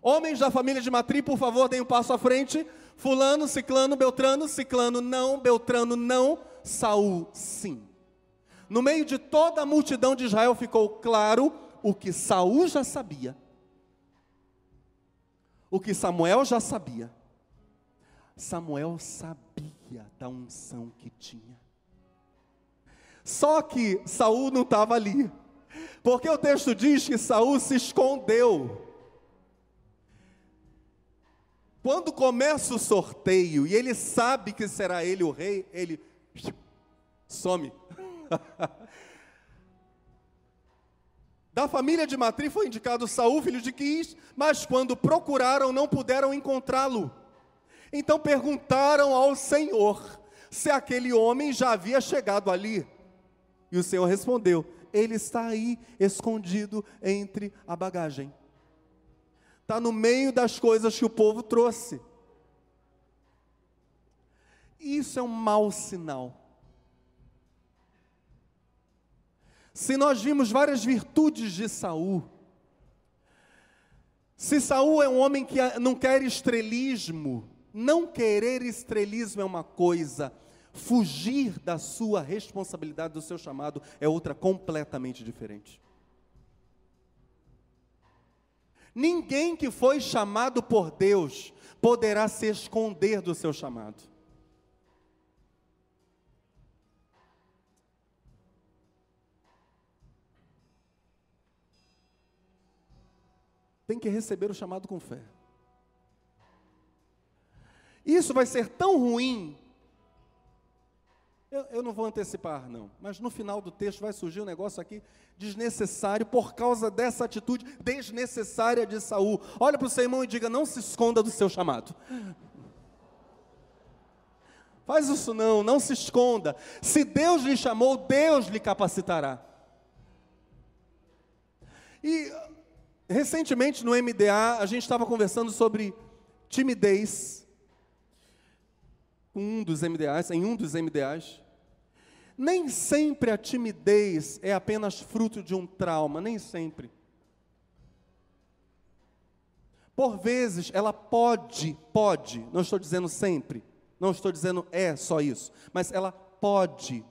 Homens da família de Matri, por favor, deem um passo à frente. Fulano, Ciclano, Beltrano, Ciclano não, Beltrano não, Saul sim. No meio de toda a multidão de Israel ficou claro o que Saul já sabia. O que Samuel já sabia. Samuel sabia da unção que tinha. Só que Saul não estava ali. Porque o texto diz que Saul se escondeu. Quando começa o sorteio e ele sabe que será ele o rei, ele some. (laughs) da família de Matri foi indicado Saul, filho de Quis, mas quando procuraram não puderam encontrá-lo. Então perguntaram ao Senhor se aquele homem já havia chegado ali. E o Senhor respondeu: Ele está aí, escondido entre a bagagem está no meio das coisas que o povo trouxe. Isso é um mau sinal. Se nós vimos várias virtudes de Saul, se Saul é um homem que não quer estrelismo, não querer estrelismo é uma coisa, fugir da sua responsabilidade, do seu chamado, é outra completamente diferente. Ninguém que foi chamado por Deus poderá se esconder do seu chamado. Tem que receber o chamado com fé. Isso vai ser tão ruim eu, eu, não vou antecipar, não, mas no final do texto vai surgir um negócio aqui desnecessário por causa dessa atitude desnecessária de Saul. Olha para o seu irmão e diga: não se esconda do seu chamado. (laughs) Faz isso não, não se esconda. Se Deus lhe chamou, Deus lhe capacitará. E recentemente no MDA a gente estava conversando sobre timidez. Um dos MDAs, em um dos MDAs. Nem sempre a timidez é apenas fruto de um trauma, nem sempre. Por vezes ela pode, pode, não estou dizendo sempre, não estou dizendo é só isso, mas ela pode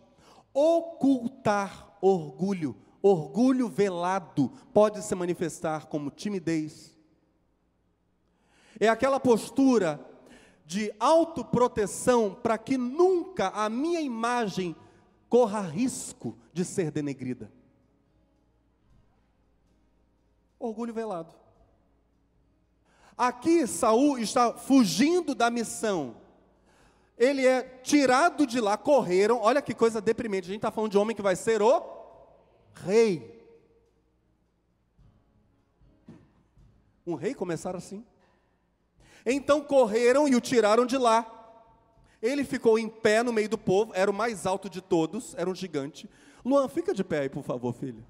ocultar orgulho. Orgulho velado pode se manifestar como timidez. É aquela postura de autoproteção para que nunca a minha imagem corra risco de ser denegrida. Orgulho velado. Aqui Saul está fugindo da missão. Ele é tirado de lá, correram. Olha que coisa deprimente. A gente está falando de homem que vai ser o rei. Um rei começar assim. Então correram e o tiraram de lá. Ele ficou em pé no meio do povo, era o mais alto de todos, era um gigante. Luan, fica de pé aí, por favor, filho.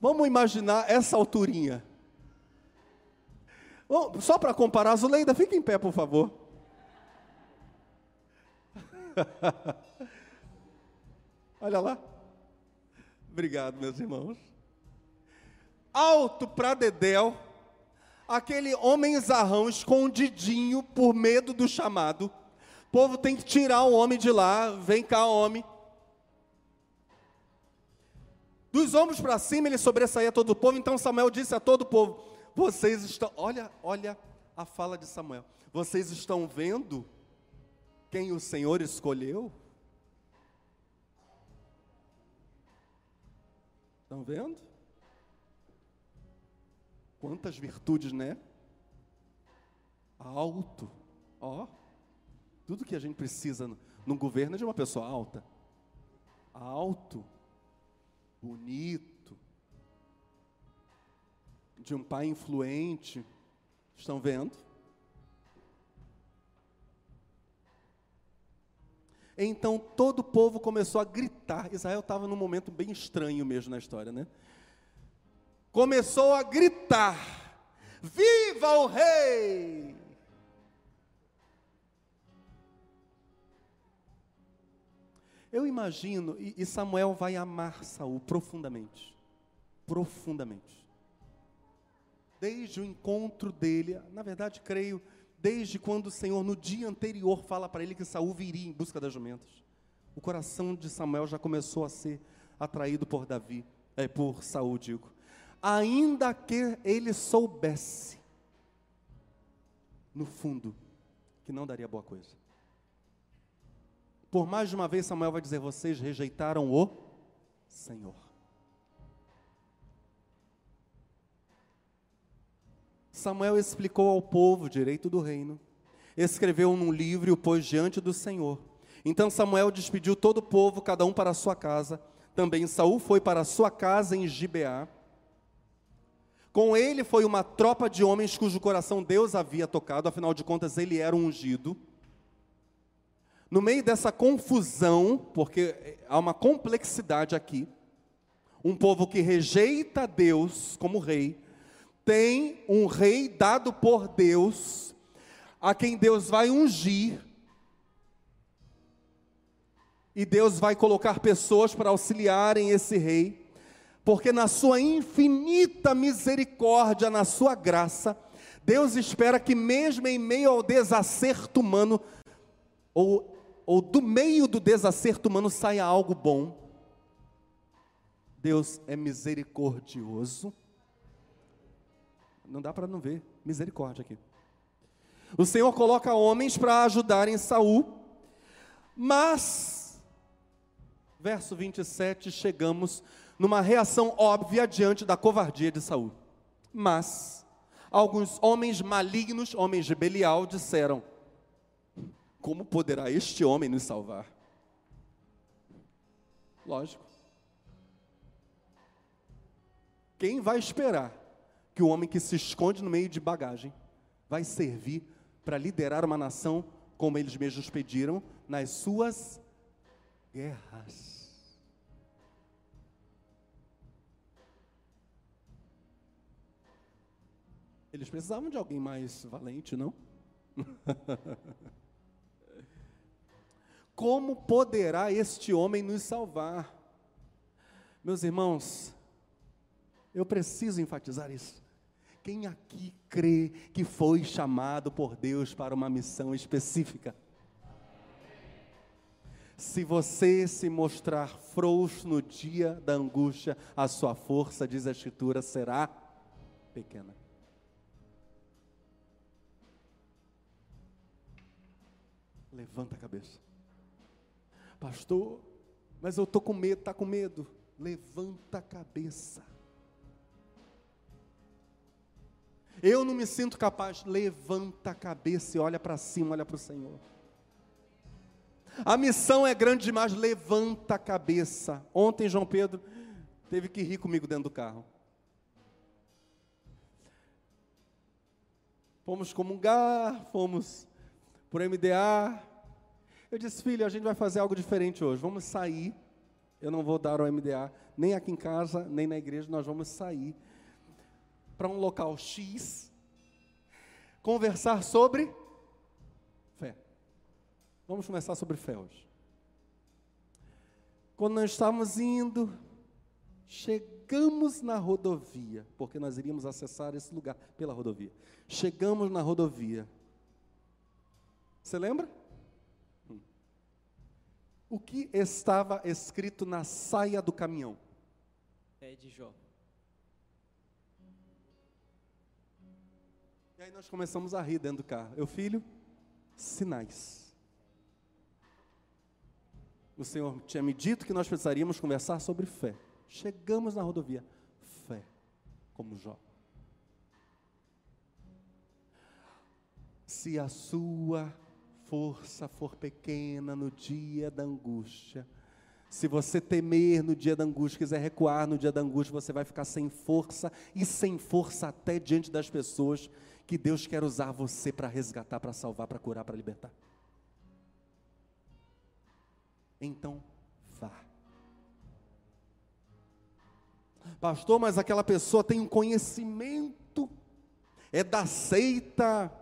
Vamos imaginar essa alturinha. Oh, só para comparar, Zuleida, fica em pé, por favor. (laughs) Olha lá. Obrigado, meus irmãos. Alto para Dedéu, aquele homem zarrão escondidinho por medo do chamado. O povo tem que tirar o homem de lá. Vem cá, homem. Dos ombros para cima ele sobressaía todo o povo. Então Samuel disse a todo o povo: Vocês estão. Olha, olha a fala de Samuel. Vocês estão vendo quem o Senhor escolheu? Estão vendo? Quantas virtudes, né? Alto, ó. Tudo que a gente precisa no governo é de uma pessoa alta. Alto, bonito, de um pai influente. Estão vendo? Então todo o povo começou a gritar. Israel estava num momento bem estranho mesmo na história, né? Começou a gritar: Viva o rei! Eu imagino, e Samuel vai amar Saul profundamente. Profundamente. Desde o encontro dele, na verdade, creio desde quando o Senhor no dia anterior fala para ele que Saul viria em busca das jumentas. O coração de Samuel já começou a ser atraído por Davi, é, por Saul, digo. Ainda que ele soubesse, no fundo, que não daria boa coisa. Por mais de uma vez Samuel vai dizer: vocês rejeitaram o Senhor. Samuel explicou ao povo o direito do reino, escreveu num livro e o pôs diante do Senhor. Então Samuel despediu todo o povo, cada um para a sua casa. Também Saul foi para a sua casa em Gibeá. Com ele foi uma tropa de homens cujo coração Deus havia tocado, afinal de contas ele era ungido. No meio dessa confusão, porque há uma complexidade aqui, um povo que rejeita Deus como rei, tem um rei dado por Deus, a quem Deus vai ungir, e Deus vai colocar pessoas para auxiliarem esse rei, porque na sua infinita misericórdia, na sua graça, Deus espera que, mesmo em meio ao desacerto humano, ou, ou do meio do desacerto humano, saia algo bom. Deus é misericordioso não dá para não ver misericórdia aqui. O Senhor coloca homens para ajudarem Saul, mas verso 27 chegamos numa reação óbvia diante da covardia de Saul. Mas alguns homens malignos, homens de Belial, disseram: Como poderá este homem nos salvar? Lógico. Quem vai esperar que o homem que se esconde no meio de bagagem vai servir para liderar uma nação, como eles mesmos pediram, nas suas guerras. Eles precisavam de alguém mais valente, não? (laughs) Como poderá este homem nos salvar? Meus irmãos, eu preciso enfatizar isso. Quem aqui crê que foi chamado por Deus para uma missão específica? Se você se mostrar frouxo no dia da angústia, a sua força, diz a Escritura, será pequena. Levanta a cabeça. Pastor, mas eu estou com medo, está com medo. Levanta a cabeça. Eu não me sinto capaz. Levanta a cabeça e olha para cima, olha para o Senhor. A missão é grande demais, levanta a cabeça. Ontem, João Pedro teve que rir comigo dentro do carro. Fomos comungar, fomos por MDA. Eu disse, filho, a gente vai fazer algo diferente hoje. Vamos sair. Eu não vou dar o MDA, nem aqui em casa, nem na igreja, nós vamos sair para um local X conversar sobre fé. Vamos começar sobre fé hoje. Quando nós estávamos indo, chegamos na rodovia, porque nós iríamos acessar esse lugar pela rodovia. Chegamos na rodovia. Você lembra? O que estava escrito na saia do caminhão? Pé de Jó. E aí nós começamos a rir dentro do carro. Eu, filho, sinais. O Senhor tinha me dito que nós precisaríamos conversar sobre fé. Chegamos na rodovia. Fé, como Jó. Se a sua força for pequena no dia da angústia, se você temer no dia da angústia, quiser recuar no dia da angústia, você vai ficar sem força e sem força até diante das pessoas que Deus quer usar você para resgatar, para salvar, para curar, para libertar. Então, vá. Pastor, mas aquela pessoa tem um conhecimento, é da seita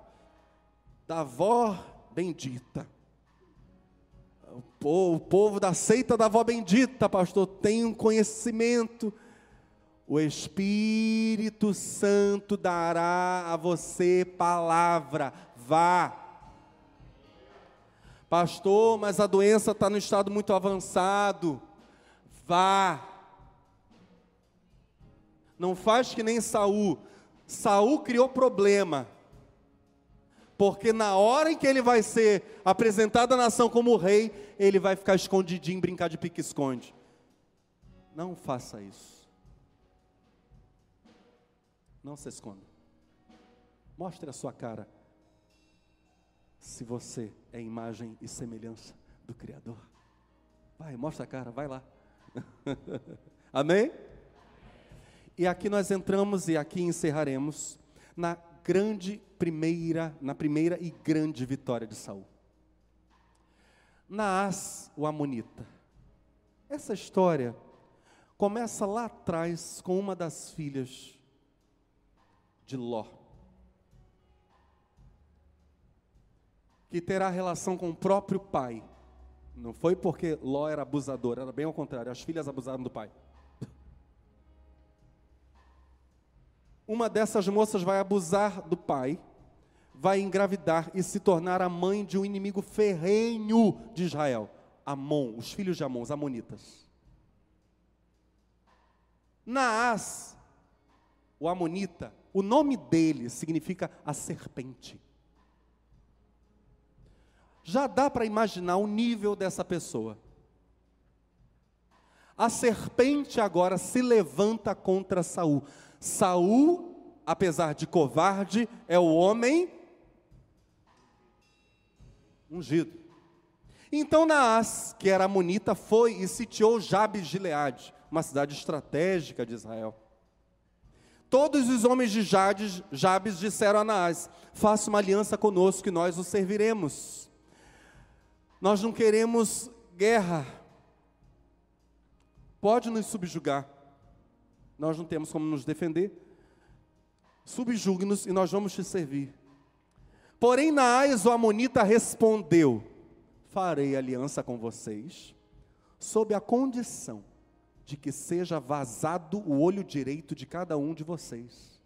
da avó bendita. O povo da seita da avó bendita, pastor, tem um conhecimento. O Espírito Santo dará a você palavra. Vá. Pastor, mas a doença está no estado muito avançado. Vá. Não faz que nem Saul. Saul criou problema. Porque na hora em que ele vai ser apresentado à nação como rei, ele vai ficar escondidinho, brincar de pique-esconde. Não faça isso. Não se esconda. Mostre a sua cara. Se você é imagem e semelhança do Criador. Vai, mostra a cara, vai lá. (laughs) Amém? E aqui nós entramos e aqui encerraremos na grande primeira, na primeira e grande vitória de Saul. Naás, o amonita. Essa história começa lá atrás com uma das filhas de Ló, que terá relação com o próprio pai. Não foi porque Ló era abusador, era bem ao contrário, as filhas abusaram do pai. Uma dessas moças vai abusar do pai, vai engravidar e se tornar a mãe de um inimigo ferrenho de Israel, Amon, os filhos de Amon, os amonitas. Naás, o amonita, o nome dele significa a serpente. Já dá para imaginar o nível dessa pessoa. A serpente agora se levanta contra Saul. Saul, apesar de covarde, é o homem ungido. Então Naás, que era amonita, foi e sitiou Jabes de Gileade, uma cidade estratégica de Israel. Todos os homens de Jades, Jabes disseram a Naás: Faça uma aliança conosco e nós o serviremos. Nós não queremos guerra. Pode nos subjugar nós não temos como nos defender. Subjugue-nos e nós vamos te servir. Porém, Naás, o Amonita, respondeu: Farei aliança com vocês, sob a condição de que seja vazado o olho direito de cada um de vocês.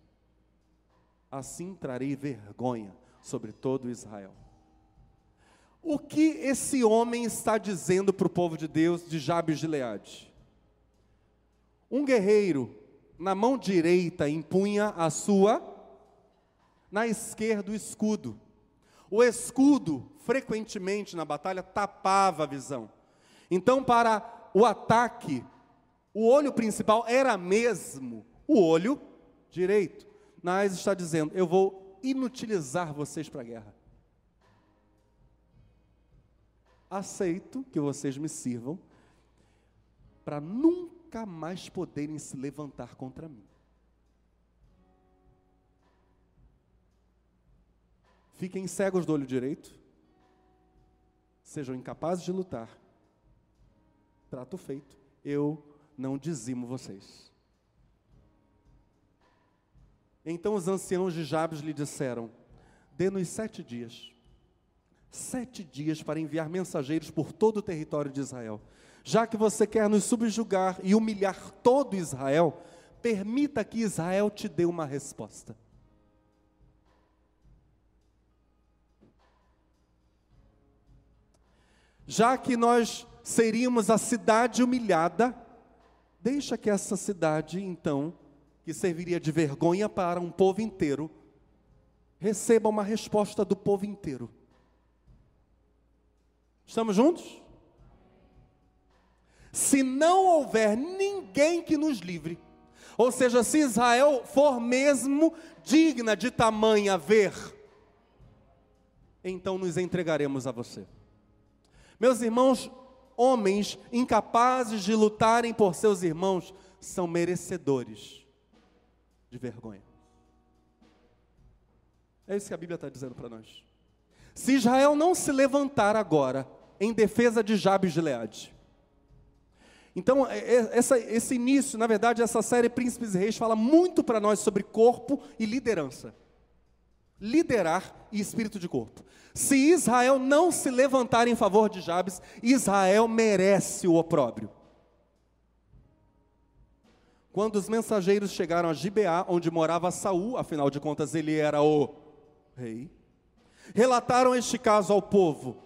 Assim trarei vergonha sobre todo Israel. O que esse homem está dizendo para o povo de Deus de Jabes de Leade? Um guerreiro na mão direita impunha a sua, na esquerda o escudo. O escudo, frequentemente na batalha, tapava a visão. Então, para o ataque, o olho principal era mesmo o olho direito. Naás está dizendo: Eu vou inutilizar vocês para a guerra. Aceito que vocês me sirvam para nunca nunca mais poderem se levantar contra mim. Fiquem cegos do olho direito, sejam incapazes de lutar. Trato feito, eu não dizimo vocês. Então os anciãos de Jabes lhe disseram: dê-nos sete dias. Sete dias para enviar mensageiros por todo o território de Israel. Já que você quer nos subjugar e humilhar todo Israel, permita que Israel te dê uma resposta. Já que nós seríamos a cidade humilhada, deixa que essa cidade, então, que serviria de vergonha para um povo inteiro, receba uma resposta do povo inteiro. Estamos juntos? Se não houver ninguém que nos livre, ou seja, se Israel for mesmo digna de tamanha ver, então nos entregaremos a você. Meus irmãos, homens incapazes de lutarem por seus irmãos são merecedores de vergonha. É isso que a Bíblia está dizendo para nós. Se Israel não se levantar agora em defesa de Jabes de Gileade, então, é, é, essa, esse início, na verdade, essa série Príncipes e Reis fala muito para nós sobre corpo e liderança. Liderar e espírito de corpo. Se Israel não se levantar em favor de Jabes, Israel merece o opróbrio. Quando os mensageiros chegaram a Gibeá, onde morava Saul, afinal de contas ele era o rei, relataram este caso ao povo.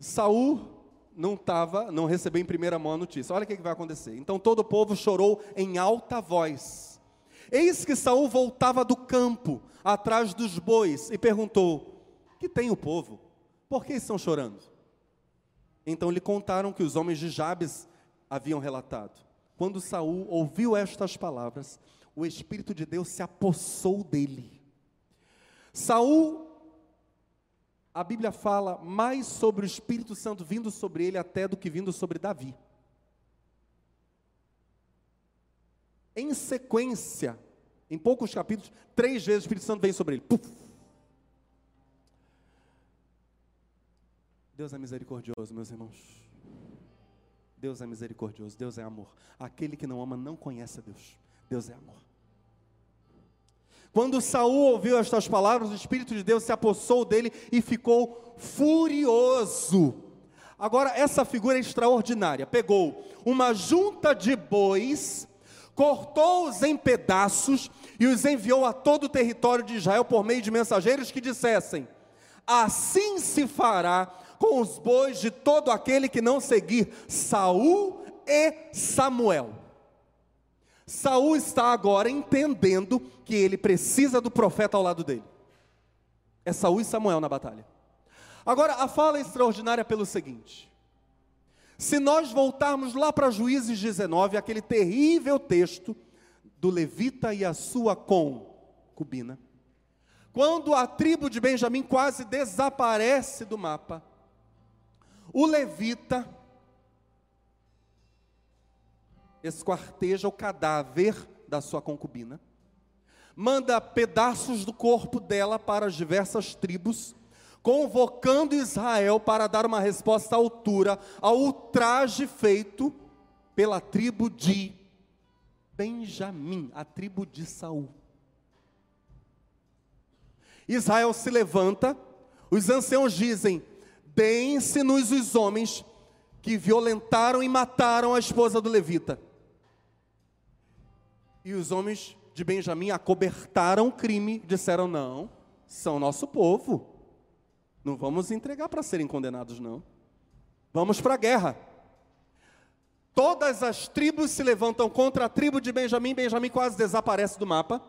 Saul não estava, não recebeu em primeira mão a notícia. Olha o que vai acontecer. Então todo o povo chorou em alta voz. Eis que Saul voltava do campo, atrás dos bois, e perguntou: Que tem o povo? Por que estão chorando? Então lhe contaram que os homens de Jabes haviam relatado. Quando Saul ouviu estas palavras, o espírito de Deus se apossou dele. Saul a Bíblia fala mais sobre o Espírito Santo vindo sobre ele até do que vindo sobre Davi. Em sequência, em poucos capítulos, três vezes o Espírito Santo vem sobre ele. Puf. Deus é misericordioso, meus irmãos. Deus é misericordioso, Deus é amor. Aquele que não ama não conhece a Deus. Deus é amor. Quando Saul ouviu estas palavras, o Espírito de Deus se apossou dele e ficou furioso. Agora, essa figura é extraordinária. Pegou uma junta de bois, cortou-os em pedaços e os enviou a todo o território de Israel por meio de mensageiros que dissessem: Assim se fará com os bois de todo aquele que não seguir Saul e Samuel. Saul está agora entendendo que ele precisa do profeta ao lado dele. É Saul e Samuel na batalha. Agora, a fala é extraordinária pelo seguinte: se nós voltarmos lá para Juízes 19, aquele terrível texto do levita e a sua concubina, quando a tribo de Benjamim quase desaparece do mapa, o levita esquarteja o cadáver da sua concubina, manda pedaços do corpo dela para as diversas tribos, convocando Israel para dar uma resposta à altura ao ultraje feito pela tribo de Benjamim, a tribo de Saul. Israel se levanta, os anciãos dizem: Deem-se-nos os homens que violentaram e mataram a esposa do levita. E os homens de Benjamim acobertaram o crime, disseram: não, são nosso povo. Não vamos entregar para serem condenados, não. Vamos para a guerra. Todas as tribos se levantam contra a tribo de Benjamim, Benjamim quase desaparece do mapa.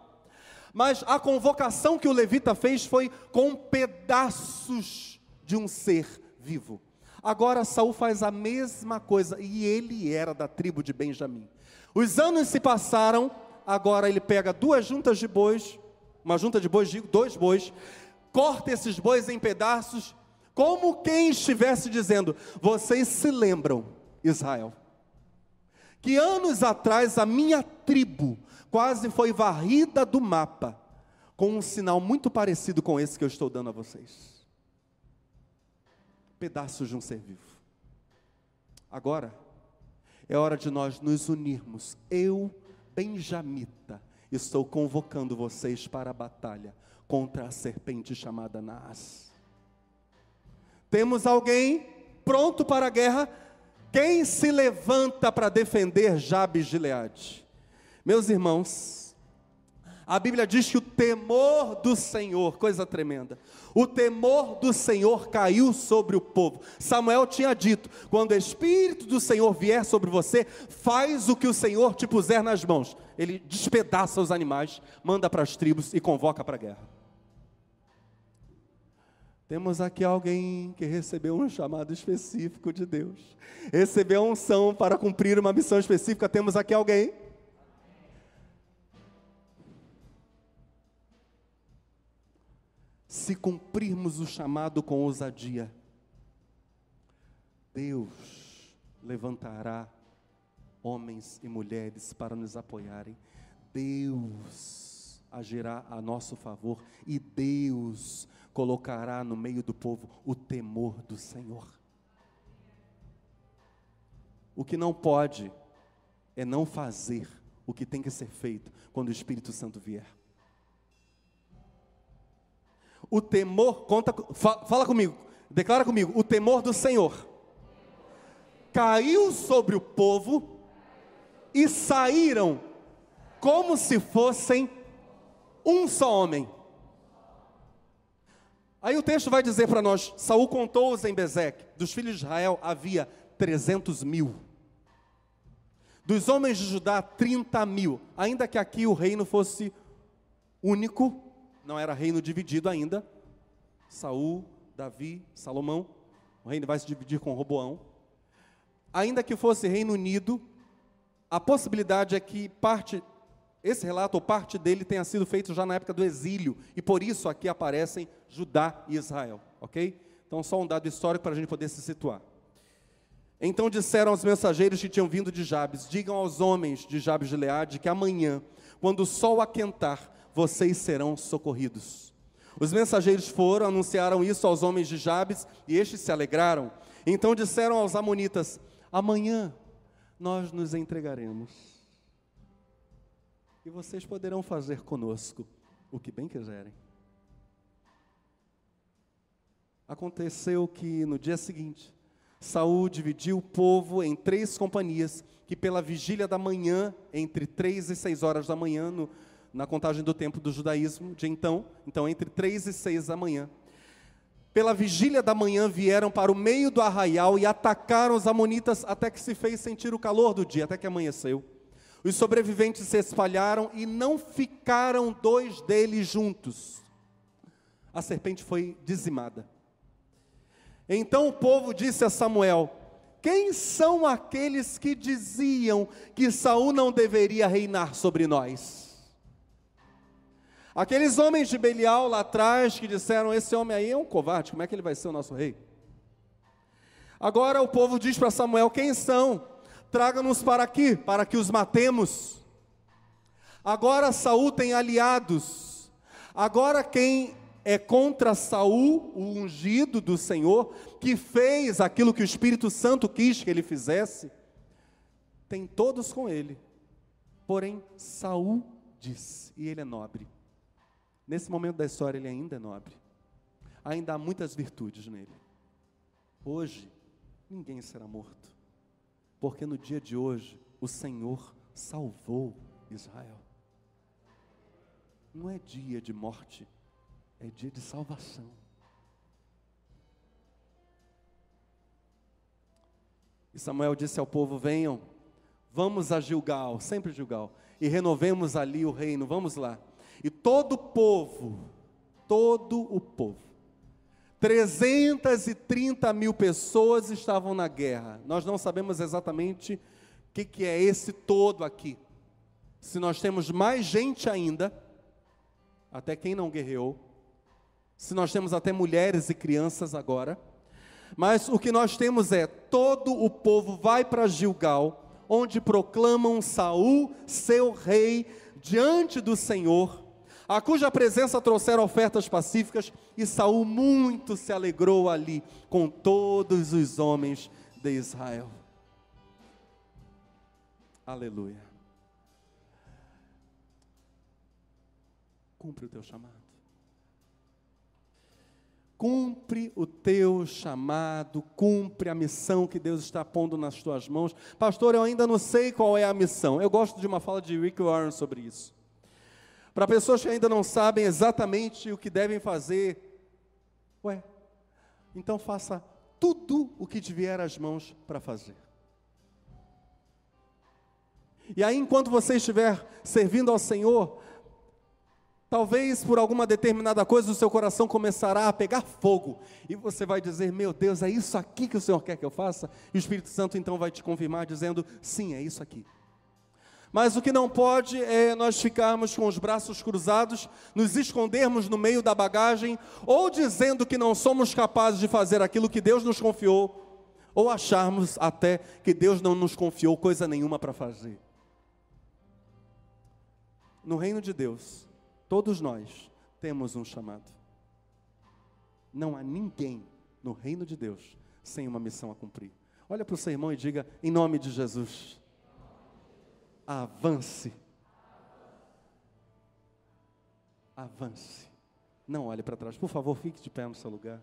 Mas a convocação que o levita fez foi com pedaços de um ser vivo. Agora Saul faz a mesma coisa e ele era da tribo de Benjamim. Os anos se passaram, agora ele pega duas juntas de bois, uma junta de bois, digo, dois bois, corta esses bois em pedaços, como quem estivesse dizendo: Vocês se lembram, Israel, que anos atrás a minha tribo quase foi varrida do mapa, com um sinal muito parecido com esse que eu estou dando a vocês pedaços de um ser vivo. Agora, é hora de nós nos unirmos, eu benjamita estou convocando vocês para a batalha contra a serpente chamada Naas. Temos alguém pronto para a guerra? Quem se levanta para defender Jabes de Gileade? Meus irmãos, a Bíblia diz que o temor do Senhor, coisa tremenda, o temor do Senhor caiu sobre o povo. Samuel tinha dito: quando o Espírito do Senhor vier sobre você, faz o que o Senhor te puser nas mãos. Ele despedaça os animais, manda para as tribos e convoca para a guerra. Temos aqui alguém que recebeu um chamado específico de Deus, recebeu unção para cumprir uma missão específica. Temos aqui alguém se cumprirmos o chamado com ousadia, Deus levantará homens e mulheres para nos apoiarem. Deus agirá a nosso favor e Deus colocará no meio do povo o temor do Senhor. O que não pode é não fazer o que tem que ser feito quando o Espírito Santo vier. O temor, conta, fala comigo, declara comigo, o temor do Senhor caiu sobre o povo e saíram como se fossem um só homem. Aí o texto vai dizer para nós: Saul contou-os em Bezeque, dos filhos de Israel havia 300 mil. Dos homens de Judá, 30 mil. Ainda que aqui o reino fosse único, não era reino dividido ainda. Saul, Davi, Salomão, o reino vai se dividir com Roboão. Ainda que fosse reino unido, a possibilidade é que parte esse relato ou parte dele tenha sido feito já na época do exílio e por isso aqui aparecem Judá e Israel, OK? Então só um dado histórico para a gente poder se situar. Então disseram aos mensageiros que tinham vindo de Jabes: Digam aos homens de Jabes de Leade que amanhã, quando o sol aquentar, vocês serão socorridos. Os mensageiros foram, anunciaram isso aos homens de Jabes, e estes se alegraram. Então disseram aos amonitas: Amanhã nós nos entregaremos. E vocês poderão fazer conosco o que bem quiserem. Aconteceu que no dia seguinte, Saul dividiu o povo em três companhias, que pela vigília da manhã, entre três e seis horas da manhã, no, na contagem do tempo do judaísmo de então, então entre três e seis da manhã. Pela vigília da manhã vieram para o meio do arraial e atacaram os amonitas até que se fez sentir o calor do dia, até que amanheceu. Os sobreviventes se espalharam e não ficaram dois deles juntos. A serpente foi dizimada. Então o povo disse a Samuel: Quem são aqueles que diziam que Saul não deveria reinar sobre nós? Aqueles homens de Belial lá atrás que disseram: Esse homem aí é um covarde, como é que ele vai ser o nosso rei? Agora o povo diz para Samuel: Quem são? Traga-nos para aqui, para que os matemos. Agora Saul tem aliados. Agora quem é contra Saul, o ungido do Senhor, que fez aquilo que o Espírito Santo quis que ele fizesse, tem todos com ele. Porém, Saul disse, e ele é nobre. Nesse momento da história, ele ainda é nobre. Ainda há muitas virtudes nele. Hoje, ninguém será morto. Porque no dia de hoje, o Senhor salvou Israel. Não é dia de morte, é dia de salvação. E Samuel disse ao povo: Venham, vamos a Gilgal, sempre Gilgal, e renovemos ali o reino, vamos lá. E todo o povo, todo o povo, 330 mil pessoas estavam na guerra. Nós não sabemos exatamente o que, que é esse todo aqui. Se nós temos mais gente ainda, até quem não guerreou, se nós temos até mulheres e crianças agora, mas o que nós temos é todo o povo vai para Gilgal, onde proclamam Saul seu rei diante do Senhor a cuja presença trouxeram ofertas pacíficas, e Saul muito se alegrou ali com todos os homens de Israel. Aleluia. cumpre o teu chamado. Cumpre o teu chamado, cumpre a missão que Deus está pondo nas tuas mãos. Pastor, eu ainda não sei qual é a missão. Eu gosto de uma fala de Rick Warren sobre isso. Para pessoas que ainda não sabem exatamente o que devem fazer, ué, então faça tudo o que te vier às mãos para fazer. E aí, enquanto você estiver servindo ao Senhor, Talvez por alguma determinada coisa o seu coração começará a pegar fogo e você vai dizer: Meu Deus, é isso aqui que o Senhor quer que eu faça? E o Espírito Santo então vai te confirmar, dizendo: Sim, é isso aqui. Mas o que não pode é nós ficarmos com os braços cruzados, nos escondermos no meio da bagagem, ou dizendo que não somos capazes de fazer aquilo que Deus nos confiou, ou acharmos até que Deus não nos confiou coisa nenhuma para fazer. No reino de Deus, Todos nós temos um chamado. Não há ninguém no reino de Deus sem uma missão a cumprir. Olha para o seu irmão e diga: em nome de Jesus, avance. Avance. Não olhe para trás. Por favor, fique de pé no seu lugar.